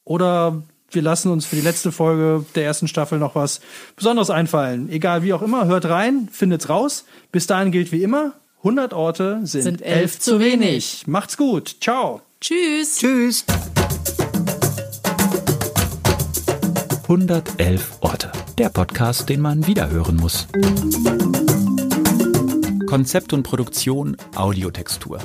S1: Oder wir lassen uns für die letzte Folge der ersten Staffel noch was Besonderes einfallen. Egal wie auch immer, hört rein, findet's raus. Bis dahin gilt wie immer, 100 Orte sind,
S2: Sind elf zu wenig.
S1: Macht's gut. Ciao.
S2: Tschüss.
S3: Tschüss.
S4: 111 Orte. Der Podcast, den man wiederhören muss. Konzept und Produktion Audiotextur.